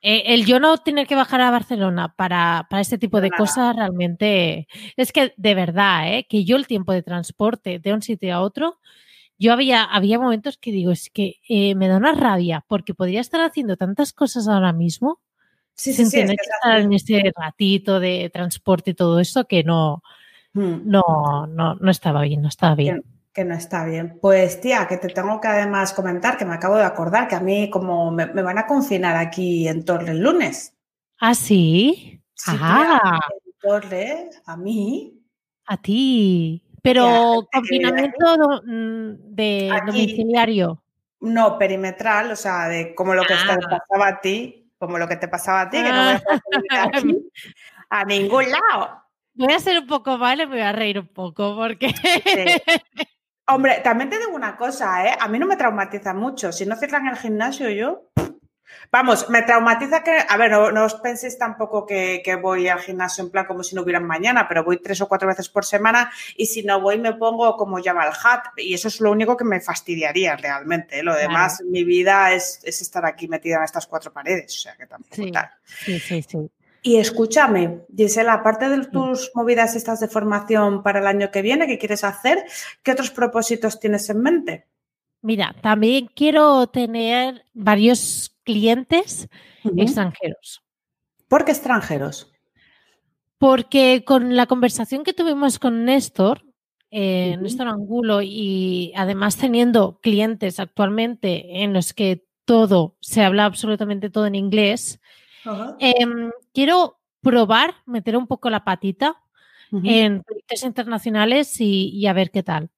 Eh, el yo no tener que bajar a Barcelona para, este tipo de cosas realmente es que de verdad, ¿eh? que yo el tiempo de transporte de un sitio a otro, yo había, había momentos que digo, es que eh, me da una rabia porque podría estar haciendo tantas cosas ahora mismo sí, sin sí, tener que, estar en ese ratito de transporte y todo eso que no, hmm. no, no, no estaba bien, no estaba bien que no está bien. Pues tía, que te tengo que además comentar, que me acabo de acordar que a mí como me, van a confinar aquí en Torre el lunes. ¿Ah, sí? ah. en Torre, a mí. A ti. Pero confinamiento mm, de domiciliario. No, perimetral, o sea, de como lo que te ah. pasaba a ti, como lo que te pasaba a ti, que no me ah. a ningún lado. Voy a ser un poco mal me voy a reír un poco porque... Hombre, también te digo una cosa, ¿eh? A mí no me traumatiza mucho. Si no cierran el gimnasio, yo. Vamos, me traumatiza que. A ver, no, os penséis tampoco que, voy al gimnasio en plan como si no hubieran mañana, pero voy tres o cuatro veces por semana y si no voy me pongo como llama el hat y eso es lo único que me fastidiaría realmente. ¿eh? Lo demás, mi vida es, estar aquí metida en estas cuatro paredes, o sea que tampoco tal. Sí, sí, sí. Y escúchame, Gisela, aparte de tus movidas estas de formación para el año que viene, ¿qué quieres hacer? ¿Qué otros propósitos tienes en mente? Mira, también quiero tener varios clientes extranjeros. ¿Por qué extranjeros? Porque con la conversación que tuvimos con Néstor, eh, Néstor Angulo, y además teniendo clientes actualmente en los que todo, se habla absolutamente todo en inglés, Em, quiero probar, meter un poco la patita en proyectos internacionales y, a ver qué tal.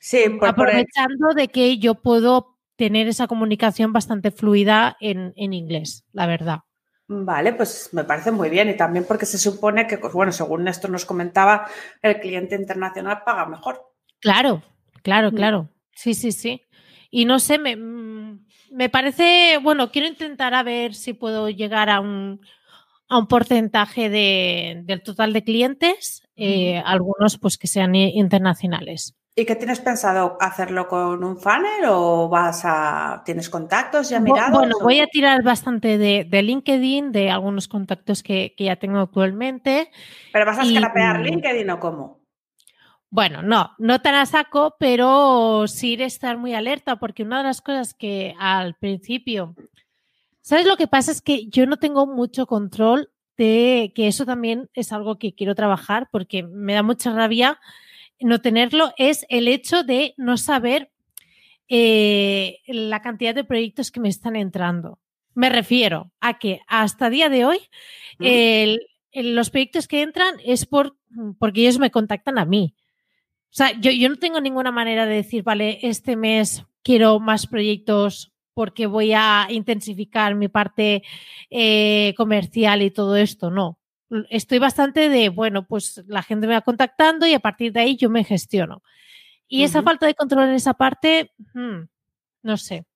Sí, aprovechando de que yo puedo tener esa comunicación bastante fluida en, inglés, la verdad. Vale, pues me parece muy bien y también porque se supone que, pues bueno, según Néstor nos comentaba, el cliente internacional paga mejor. Claro, claro, claro. Sí, sí, sí. Y no sé, me, mm, me parece, bueno, quiero intentar a ver si puedo llegar a un, a un porcentaje de, del total de clientes, eh, algunos pues que sean internacionales. ¿Y qué tienes pensado? ¿Hacerlo con un funnel o vas a. ¿Tienes contactos ya mirados? Bueno, voy a tirar bastante de, LinkedIn, de algunos contactos que, ya tengo actualmente. ¿Pero vas a escrapear LinkedIn o cómo? Bueno, no, no tan a saco, pero sí estar muy alerta, porque una de las cosas que al principio. ¿Sabes lo que pasa? Es que yo no tengo mucho control de que eso también es algo que quiero trabajar, porque me da mucha rabia no tenerlo es el hecho de no saber eh, la cantidad de proyectos que me están entrando. Me refiero a que hasta día de hoy los proyectos que entran es por, porque ellos me contactan a mí. O sea, yo, yo no tengo ninguna manera de decir, vale, este mes quiero más proyectos porque voy a intensificar mi parte eh, comercial y todo esto. No, estoy bastante de, bueno, pues la gente me va contactando y a partir de ahí yo me gestiono. Y esa falta de control en esa parte, hmm, no sé.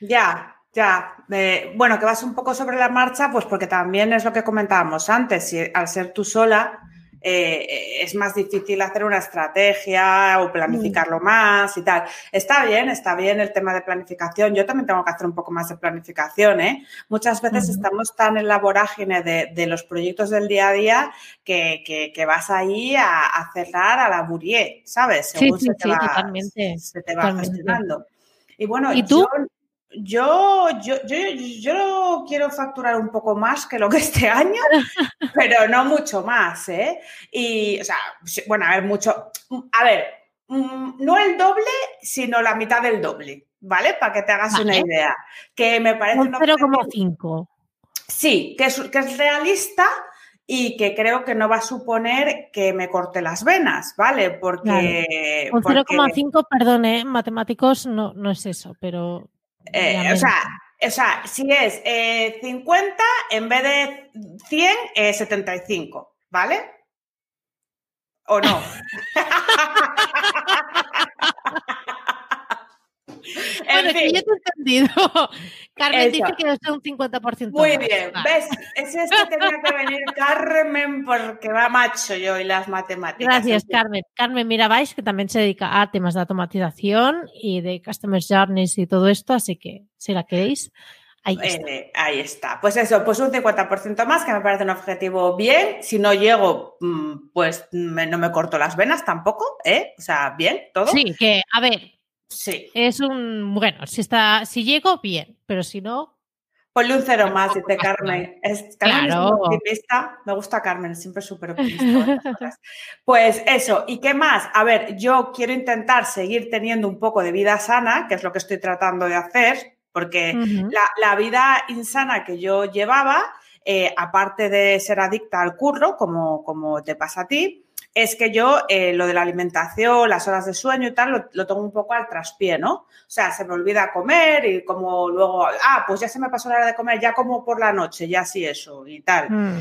Ya, ya. bueno, que vas un poco sobre la marcha, pues porque también es lo que comentábamos antes, si al ser tú sola, eh, es más difícil hacer una estrategia o planificarlo más y tal. Está bien, está bien el tema de planificación. Yo también tengo que hacer un poco más de planificación. ¿eh? Muchas veces estamos tan en la vorágine de, los proyectos del día a día que, vas ahí a, cerrar a la burie, ¿sabes? Según se, te va, se te va gestionando. Y bueno, ¿Y tú? Yo, yo, yo, yo quiero facturar un poco más que lo que este año, pero no mucho más, ¿eh? Y, o sea, bueno, a ver, mucho. A ver, mm, no el doble, sino la mitad del doble, ¿vale? Para que te hagas una idea. Que me parece. Un 0,5. Sí, que es, que es realista y que creo que no va a suponer que me corte las venas, ¿vale? Porque. Un 0,5, perdone, matemáticos no, no es eso, pero eh, o, sea, o sea, si es 50, eh, en vez de 100, 75, ¿vale? ¿O no? bueno, que yo te he entendido. Carmen dice que no es un 50%. Muy bien, ¿ves? Es que tenía que venir Carmen porque va macho yo y las matemáticas. Gracias, Carmen. Carmen Mirabais, que también se dedica a temas de automatización y de Customer Journeys y todo esto, así que si la queréis, Ahí está. Eh, ahí está. Pues eso, pues un 50% más, que me parece un objetivo bien. Si no llego, mm, pues no me corto las venas tampoco, ¿eh? O sea, bien, todo. Sí, que, a ver, Sí. Es un, bueno, si está, si llego, bien, pero si no. Ponle un cero más, dice Carmen. Es, Carmen claro. optimista. Me gusta Carmen, siempre súper optimista. pues eso, ¿y qué más? A ver, yo quiero intentar seguir teniendo un poco de vida sana, que es lo que estoy tratando de hacer, porque la, vida insana que yo llevaba, eh, aparte de ser adicta al curro, como, como te pasa a ti, es que yo eh, lo de la alimentación, las horas de sueño y tal, lo, tengo un poco al traspié, ¿no? O sea, se me olvida comer y como luego, ah, pues ya se me pasó la hora de comer, ya como por la noche, ya sí eso y tal. Mm.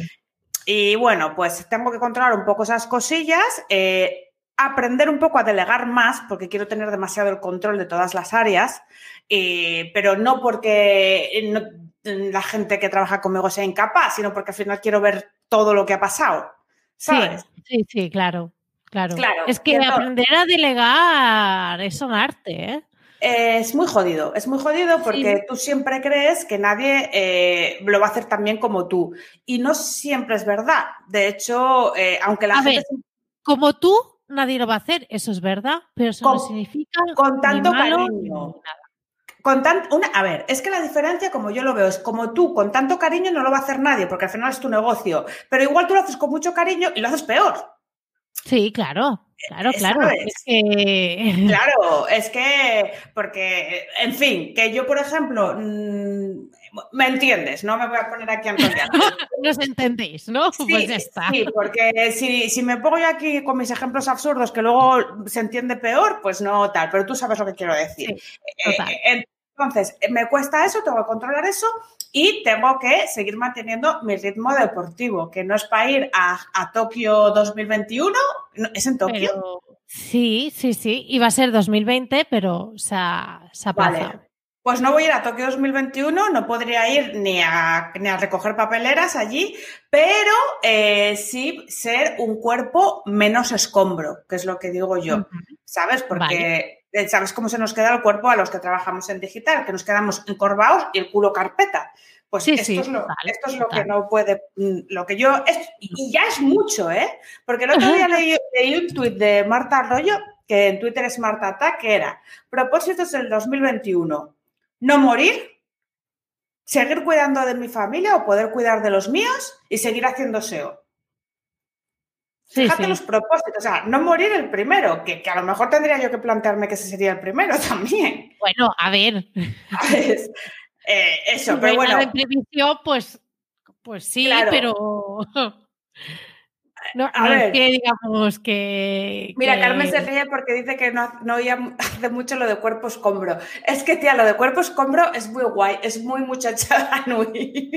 Y bueno, pues tengo que controlar un poco esas cosillas, eh, aprender un poco a delegar más, porque quiero tener demasiado el control de todas las áreas, eh, pero no porque la gente que trabaja conmigo sea incapaz, sino porque al final quiero ver todo lo que ha pasado. ¿Sabes? Sí, sí, claro, claro. es que aprender a delegar es un arte, ¿eh? Es muy jodido, es muy jodido porque tú siempre crees que nadie eh, lo va a hacer tan bien como tú. Y no siempre es verdad. De hecho, eh, aunque la gente. como tú, nadie lo va a hacer, eso es verdad, pero eso no significa. Con tanto cariño. Con una, a ver, es que la diferencia, como yo lo veo, es como tú, con tanto cariño, no lo va a hacer nadie, porque al final es tu negocio. Pero igual tú lo haces con mucho cariño y lo haces peor. Sí, claro, claro, claro. Es que... Claro, es que, porque, en fin, que yo, por ejemplo, mm, me entiendes, no me voy a poner aquí a enrollar. Nos entendéis, ¿no? Sí, pues ya está. Sí, porque si, si, me pongo yo aquí con mis ejemplos absurdos que luego se entiende peor, pues no tal, pero tú sabes lo que quiero decir. Eh, eh, entonces, me cuesta eso, tengo que controlar eso y tengo que seguir manteniendo mi ritmo deportivo, que no es para ir a, a Tokio 2021, es en Tokio. sí, sí, sí, iba a ser 2020, pero se ha, se ha Pues no voy a ir a Tokio 2021, no podría ir ni a, ni a recoger papeleras allí, pero eh, sí ser un cuerpo menos escombro, que es lo que digo yo. ¿sabes? Porque sabes cómo se nos queda el cuerpo a los que trabajamos en digital, que nos quedamos encorvados y el culo carpeta. Pues esto, es lo, esto, es lo, que no puede, mm, lo que yo, y ya es mucho, ¿eh? Porque el otro día leí, un tuit de Marta Arroyo, que en Twitter es Marta Attack, que era, propósitos del 2021, no morir, seguir cuidando de mi familia o poder cuidar de los míos y seguir haciendo SEO. Fíjate los propósitos, o sea, no morir el primero, que, a lo mejor tendría yo que plantearme que ese sería el primero también. Bueno, a ver. Eh, eso, pero bueno. En previsión, pues, pues sí, pero. No, a ver. que digamos que. Mira, Carmen se ríe porque dice que no, no oía hace mucho lo de cuerpo escombro. Es que, tía, lo de cuerpo escombro es muy guay, es muy muchacha Nui.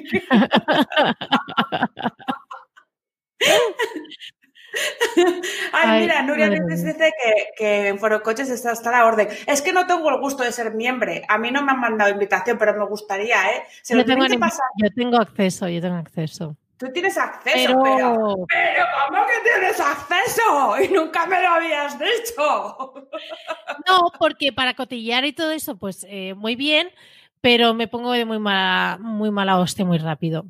Ay, mira, Nuria dice que, que en Foro Coches está hasta la orden. Es que no tengo el gusto de ser miembro. A mí no me han mandado invitación, pero me gustaría, ¿eh? yo, tengo yo tengo acceso, yo tengo acceso. Tú tienes acceso, pero... pero... ¿cómo que tienes acceso? Y nunca me lo habías dicho. No, porque para cotillar y todo eso, pues eh, muy bien, pero me pongo de muy mala, muy mala hostia muy rápido.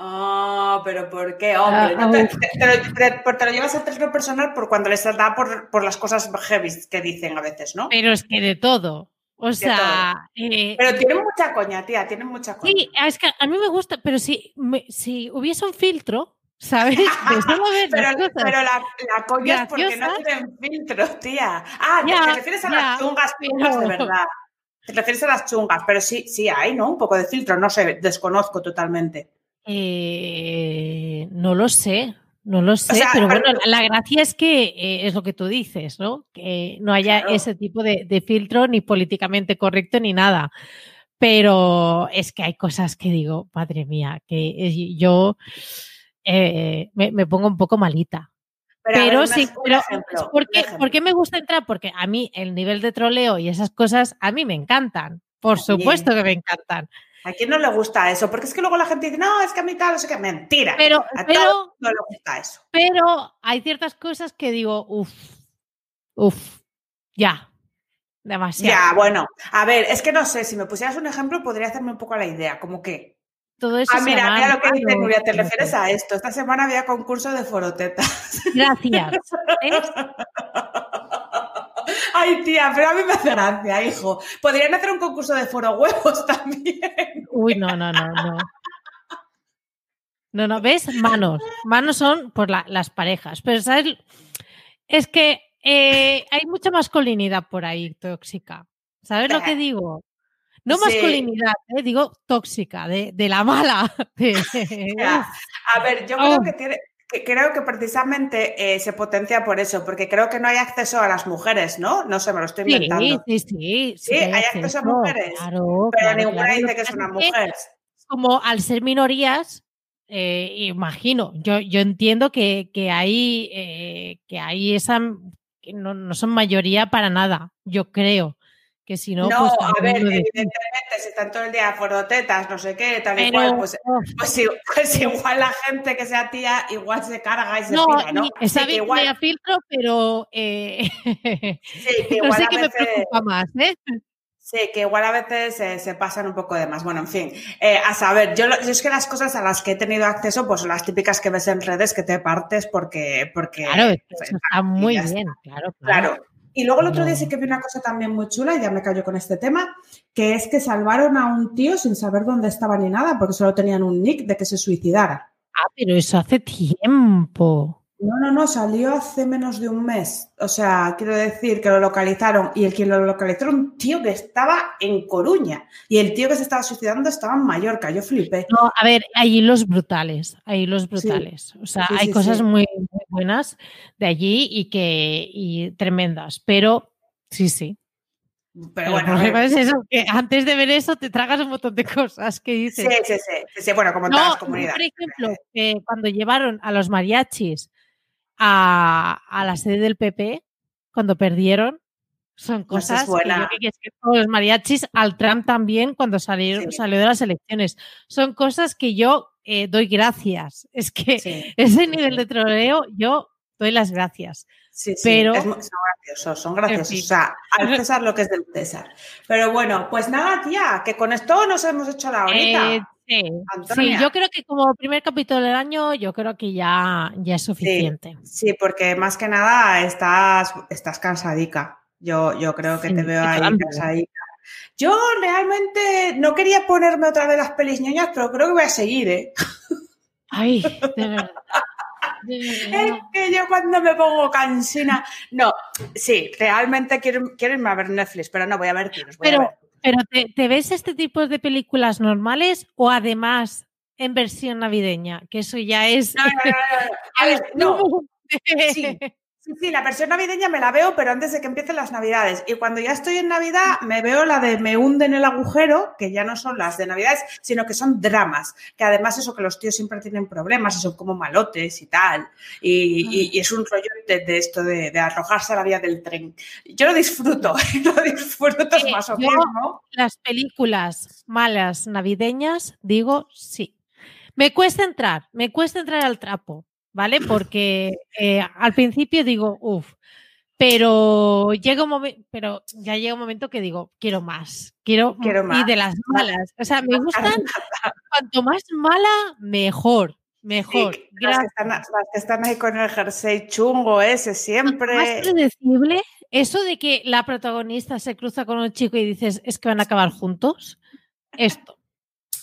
Ah, pero ¿por qué, hombre? Ah, te, te, lo, llevas a terreno personal por cuando les da por, por las cosas heavy que dicen a veces, ¿no? Pero es que de todo. O sea. Eh, pero tienen mucha coña, tía, tienen mucha coña. Sí, es que a mí me gusta, pero si, si hubiese un filtro, ¿sabes? pero, pero la, la, coña es porque no tienen filtro, tía. Ah, te refieres a las chungas, chungas de verdad. Te refieres a las chungas, pero sí, sí hay, ¿no? Un poco de filtro, no sé, desconozco totalmente. Eh, no lo sé, no lo sé, pero bueno, la gracia es que eh, es lo que tú dices, ¿no? Que no haya ese tipo de, filtro ni políticamente correcto ni nada. Pero es que hay cosas que digo, madre mía, que yo eh, me, pongo un poco malita. Pero, sí, pero ¿por, qué, me gusta entrar? Porque a mí el nivel de troleo y esas cosas a mí me encantan. Por supuesto que me encantan. ¿A quién no le gusta eso? Porque es que luego la gente dice, no, es que a mí tal, no sé qué, mentira. Pero, a pero no le gusta eso. Pero hay ciertas cosas que digo, uff, uff, ya, demasiado. Ya, bueno, a ver, es que no sé, si me pusieras un ejemplo podría hacerme un poco la idea, como que... Todo eso ah, mira, mira lo que dice Nuria, te refieres a esto. Esta semana había concurso de forotetas. Gracias. Ay, tía, pero a mí me hace gracia, hijo. Podrían hacer un concurso de foro huevos también. Uy, no, no, no, no. No, no, ¿ves? Manos. Manos son por las parejas. Pero, ¿sabes? Es que eh, hay mucha masculinidad por ahí tóxica. ¿Sabes lo que digo? No masculinidad, eh, digo tóxica, de, la mala. A ver, yo creo oh. que tiene, creo que precisamente eh, se potencia por eso, porque creo que no hay acceso a las mujeres, ¿no? No sé, me lo estoy inventando. Sí, sí, sí. Sí, hay acceso, a mujeres. pero ninguna dice que es una mujer. Como al ser minorías, eh, imagino, yo, yo entiendo que, que hay, eh, que hay esa, que no, no son mayoría para nada, yo creo que si no, no pues a ver, evidentemente, si están todo el día forotetas, no sé qué, tal y cual, pues, pues, pues, igual la gente que sea tía igual se carga y se no, pira, ¿no? Está bien igual... que filtro, pero eh... sí, que igual no sé qué me preocupa más, ¿eh? Sí, que igual a veces se pasan un poco de más. Bueno, en fin, eh, a saber, yo, yo, es que las cosas a las que he tenido acceso, pues son las típicas que ves en redes que te partes porque... porque claro, pues, está muy bien, claro. claro. claro. Y luego el otro día sí que vi una cosa también muy chula, y ya me callo con este tema, que es que salvaron a un tío sin saber dónde estaba ni nada, porque solo tenían un nick de que se suicidara. Ah, pero eso hace tiempo. No, no, no, salió hace menos de un mes. O sea, quiero decir que lo localizaron y el quien lo localizó era un tío que estaba en Coruña y el tío que se estaba suicidando estaba en Mallorca. Yo flipé. No, a ver, hay los brutales, hay los brutales. o sea, hay cosas muy, buenas de allí y que y tremendas, pero sí, sí. Pero, bueno, es eso, que antes de ver eso te tragas un montón de cosas que dices. Sí, sí, sí, sí, bueno, como todas las comunidades. Por ejemplo, cuando llevaron a los mariachis a, la sede del PP cuando perdieron. Son cosas que, que, los mariachis, al Trump también cuando salió, salió de las elecciones. Son cosas que yo eh, doy gracias. Es que ese nivel de troleo yo doy las gracias. pero, graciosos, son graciosos. O sea, al César lo que es del César. Pero bueno, pues nada, tía, que con esto nos hemos hecho la horita. Eh, sí. yo creo que como primer capítulo del año, yo creo que ya, ya es suficiente. Sí, porque más que nada estás, estás cansadica. Yo, yo creo que te veo ahí cansadica. Yo realmente no quería ponerme otra vez las pelis ñoñas, pero creo que voy a seguir, ¿eh? Ay, de verdad. Es que yo cuando me pongo cansina. No, sí, realmente quiero, irme a ver Netflix, pero no voy a ver pero, pero ¿te, ves este tipo de películas normales o además en versión navideña? Que eso ya es. No, no, no. Sí, Sí, la versión navideña me la veo, pero antes de que empiecen las navidades. Y cuando ya estoy en Navidad, me veo la de Me hunden el agujero, que ya no son las de navidades, sino que son dramas. Que además eso que los tíos siempre tienen problemas y son como malotes y tal. Y, es un rollo de, esto de, arrojarse a la vía del tren. Yo lo disfruto, lo disfruto más o menos. Las películas malas navideñas, digo sí. Me cuesta entrar, me cuesta entrar al trapo ¿vale? Porque eh, al principio digo, uff, pero llega un momento, pero ya llega un momento que digo, quiero más, quiero, quiero más. Y de las malas. O sea, me gustan, cuanto más mala, mejor. Mejor. las, que están, las, que están, ahí con el jersey chungo ese siempre. Más predecible, eso de que la protagonista se cruza con un chico y dices, es que van a acabar juntos. Esto.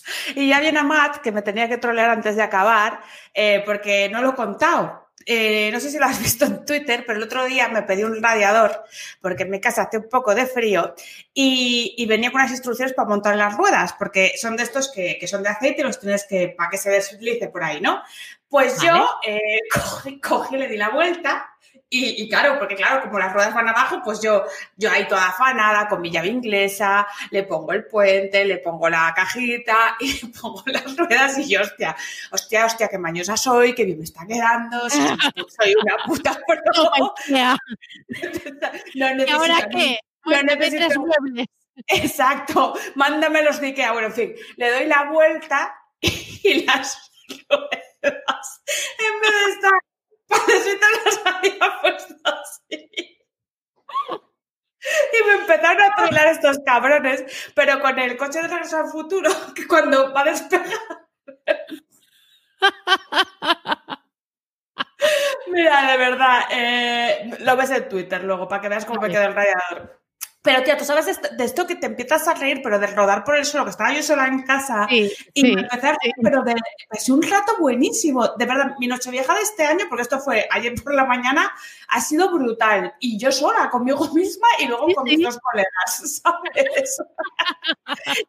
Y ya viene Matt, que me tenía que trolear antes de acabar, eh, porque no lo he contado. Eh, no sé si lo has visto en Twitter, pero el otro día me pedí un radiador porque en mi casa hace un poco de frío y, venía con unas instrucciones para montar las ruedas, porque son de estos que, son de aceite y los tienes que, para que se deslice por ahí, ¿no? Pues yo eh, cogí, le di la vuelta y, claro, porque claro, como las ruedas van abajo, pues yo, yo ahí toda afanada con mi llave inglesa, le pongo el puente, le pongo la cajita y le pongo las ruedas y yo, hostia, hostia, hostia, qué mañosa soy, qué bien me está quedando, soy, una puta pro. no ¿Y ahora qué? No necesito... muebles. Exacto, mándame de Ikea. Bueno, en fin, le doy la vuelta y las ruedas, en vez de estar Padrecito las había puesto así. Y me empezaron a trolear estos cabrones, pero con el coche de regreso al futuro, que cuando va a despegar. Mira, de verdad, eh, lo ves en Twitter luego para que veas cómo me queda el radiador. Pero, tía, tú sabes de esto, que te empiezas a reír, pero de rodar por el suelo, que estaba yo sola en casa y me empecé a reír, pero de, es un rato buenísimo. De verdad, mi noche vieja de este año, porque esto fue ayer por la mañana, ha sido brutal. Y yo sola, conmigo misma y luego con mis dos colegas, ¿sabes?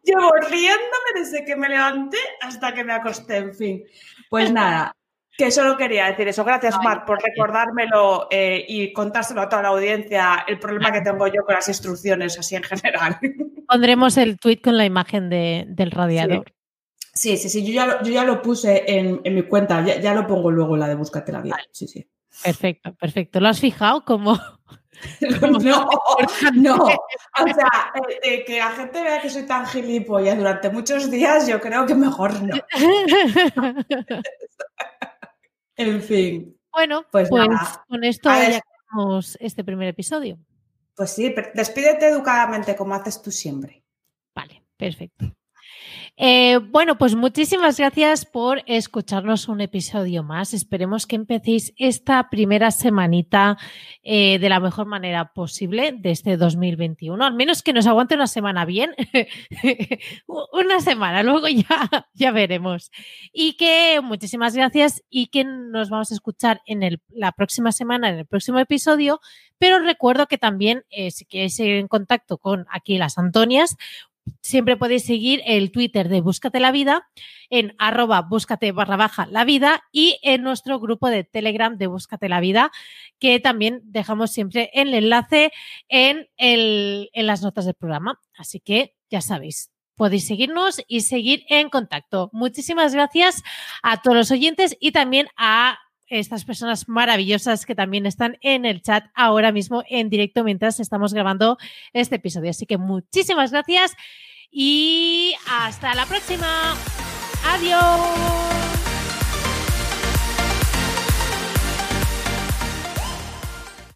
Llevo riéndome desde que me levanté hasta que me acosté, en fin. Pues nada, que solo quería decir eso. Gracias, Mar, por recordármelo eh, y contárselo a toda la audiencia el problema que tengo yo con las instrucciones así en general. Pondremos el tweet con la imagen del radiador. Sí, sí, sí, yo ya lo, yo ya lo puse en, mi cuenta, ya, lo pongo luego en la de Búscate la vida. Sí, sí. Perfecto, perfecto. ¿Lo has fijado como.? no, no. O sea, eh, eh, que la gente vea que soy tan gilipollas durante muchos días, yo creo que mejor no. En fin. Bueno, pues, pues con esto ya acabamos este primer episodio. Pues sí, despídete educadamente como haces tú siempre. Vale, perfecto. Eh, bueno, pues muchísimas gracias por escucharnos un episodio más. Esperemos que empecéis esta primera semanita eh, de la mejor manera posible de este 2021. Al menos que nos aguante una semana bien. una semana, luego ya, ya veremos. Y que muchísimas gracias y que nos vamos a escuchar en la próxima semana, en el próximo episodio. Pero recuerdo que también, eh, si queréis seguir en contacto con aquí las Antonias, Siempre podéis seguir el Twitter de Búscate la Vida en arroba búscate barra baja la vida y en nuestro grupo de Telegram de Búscate la Vida, que también dejamos siempre el enlace en, el, en las notas del programa. Así que ya sabéis, podéis seguirnos y seguir en contacto. Muchísimas gracias a todos los oyentes y también a estas personas maravillosas que también están en el chat ahora mismo en directo mientras estamos grabando este episodio. Así que muchísimas gracias y hasta la próxima. Adiós.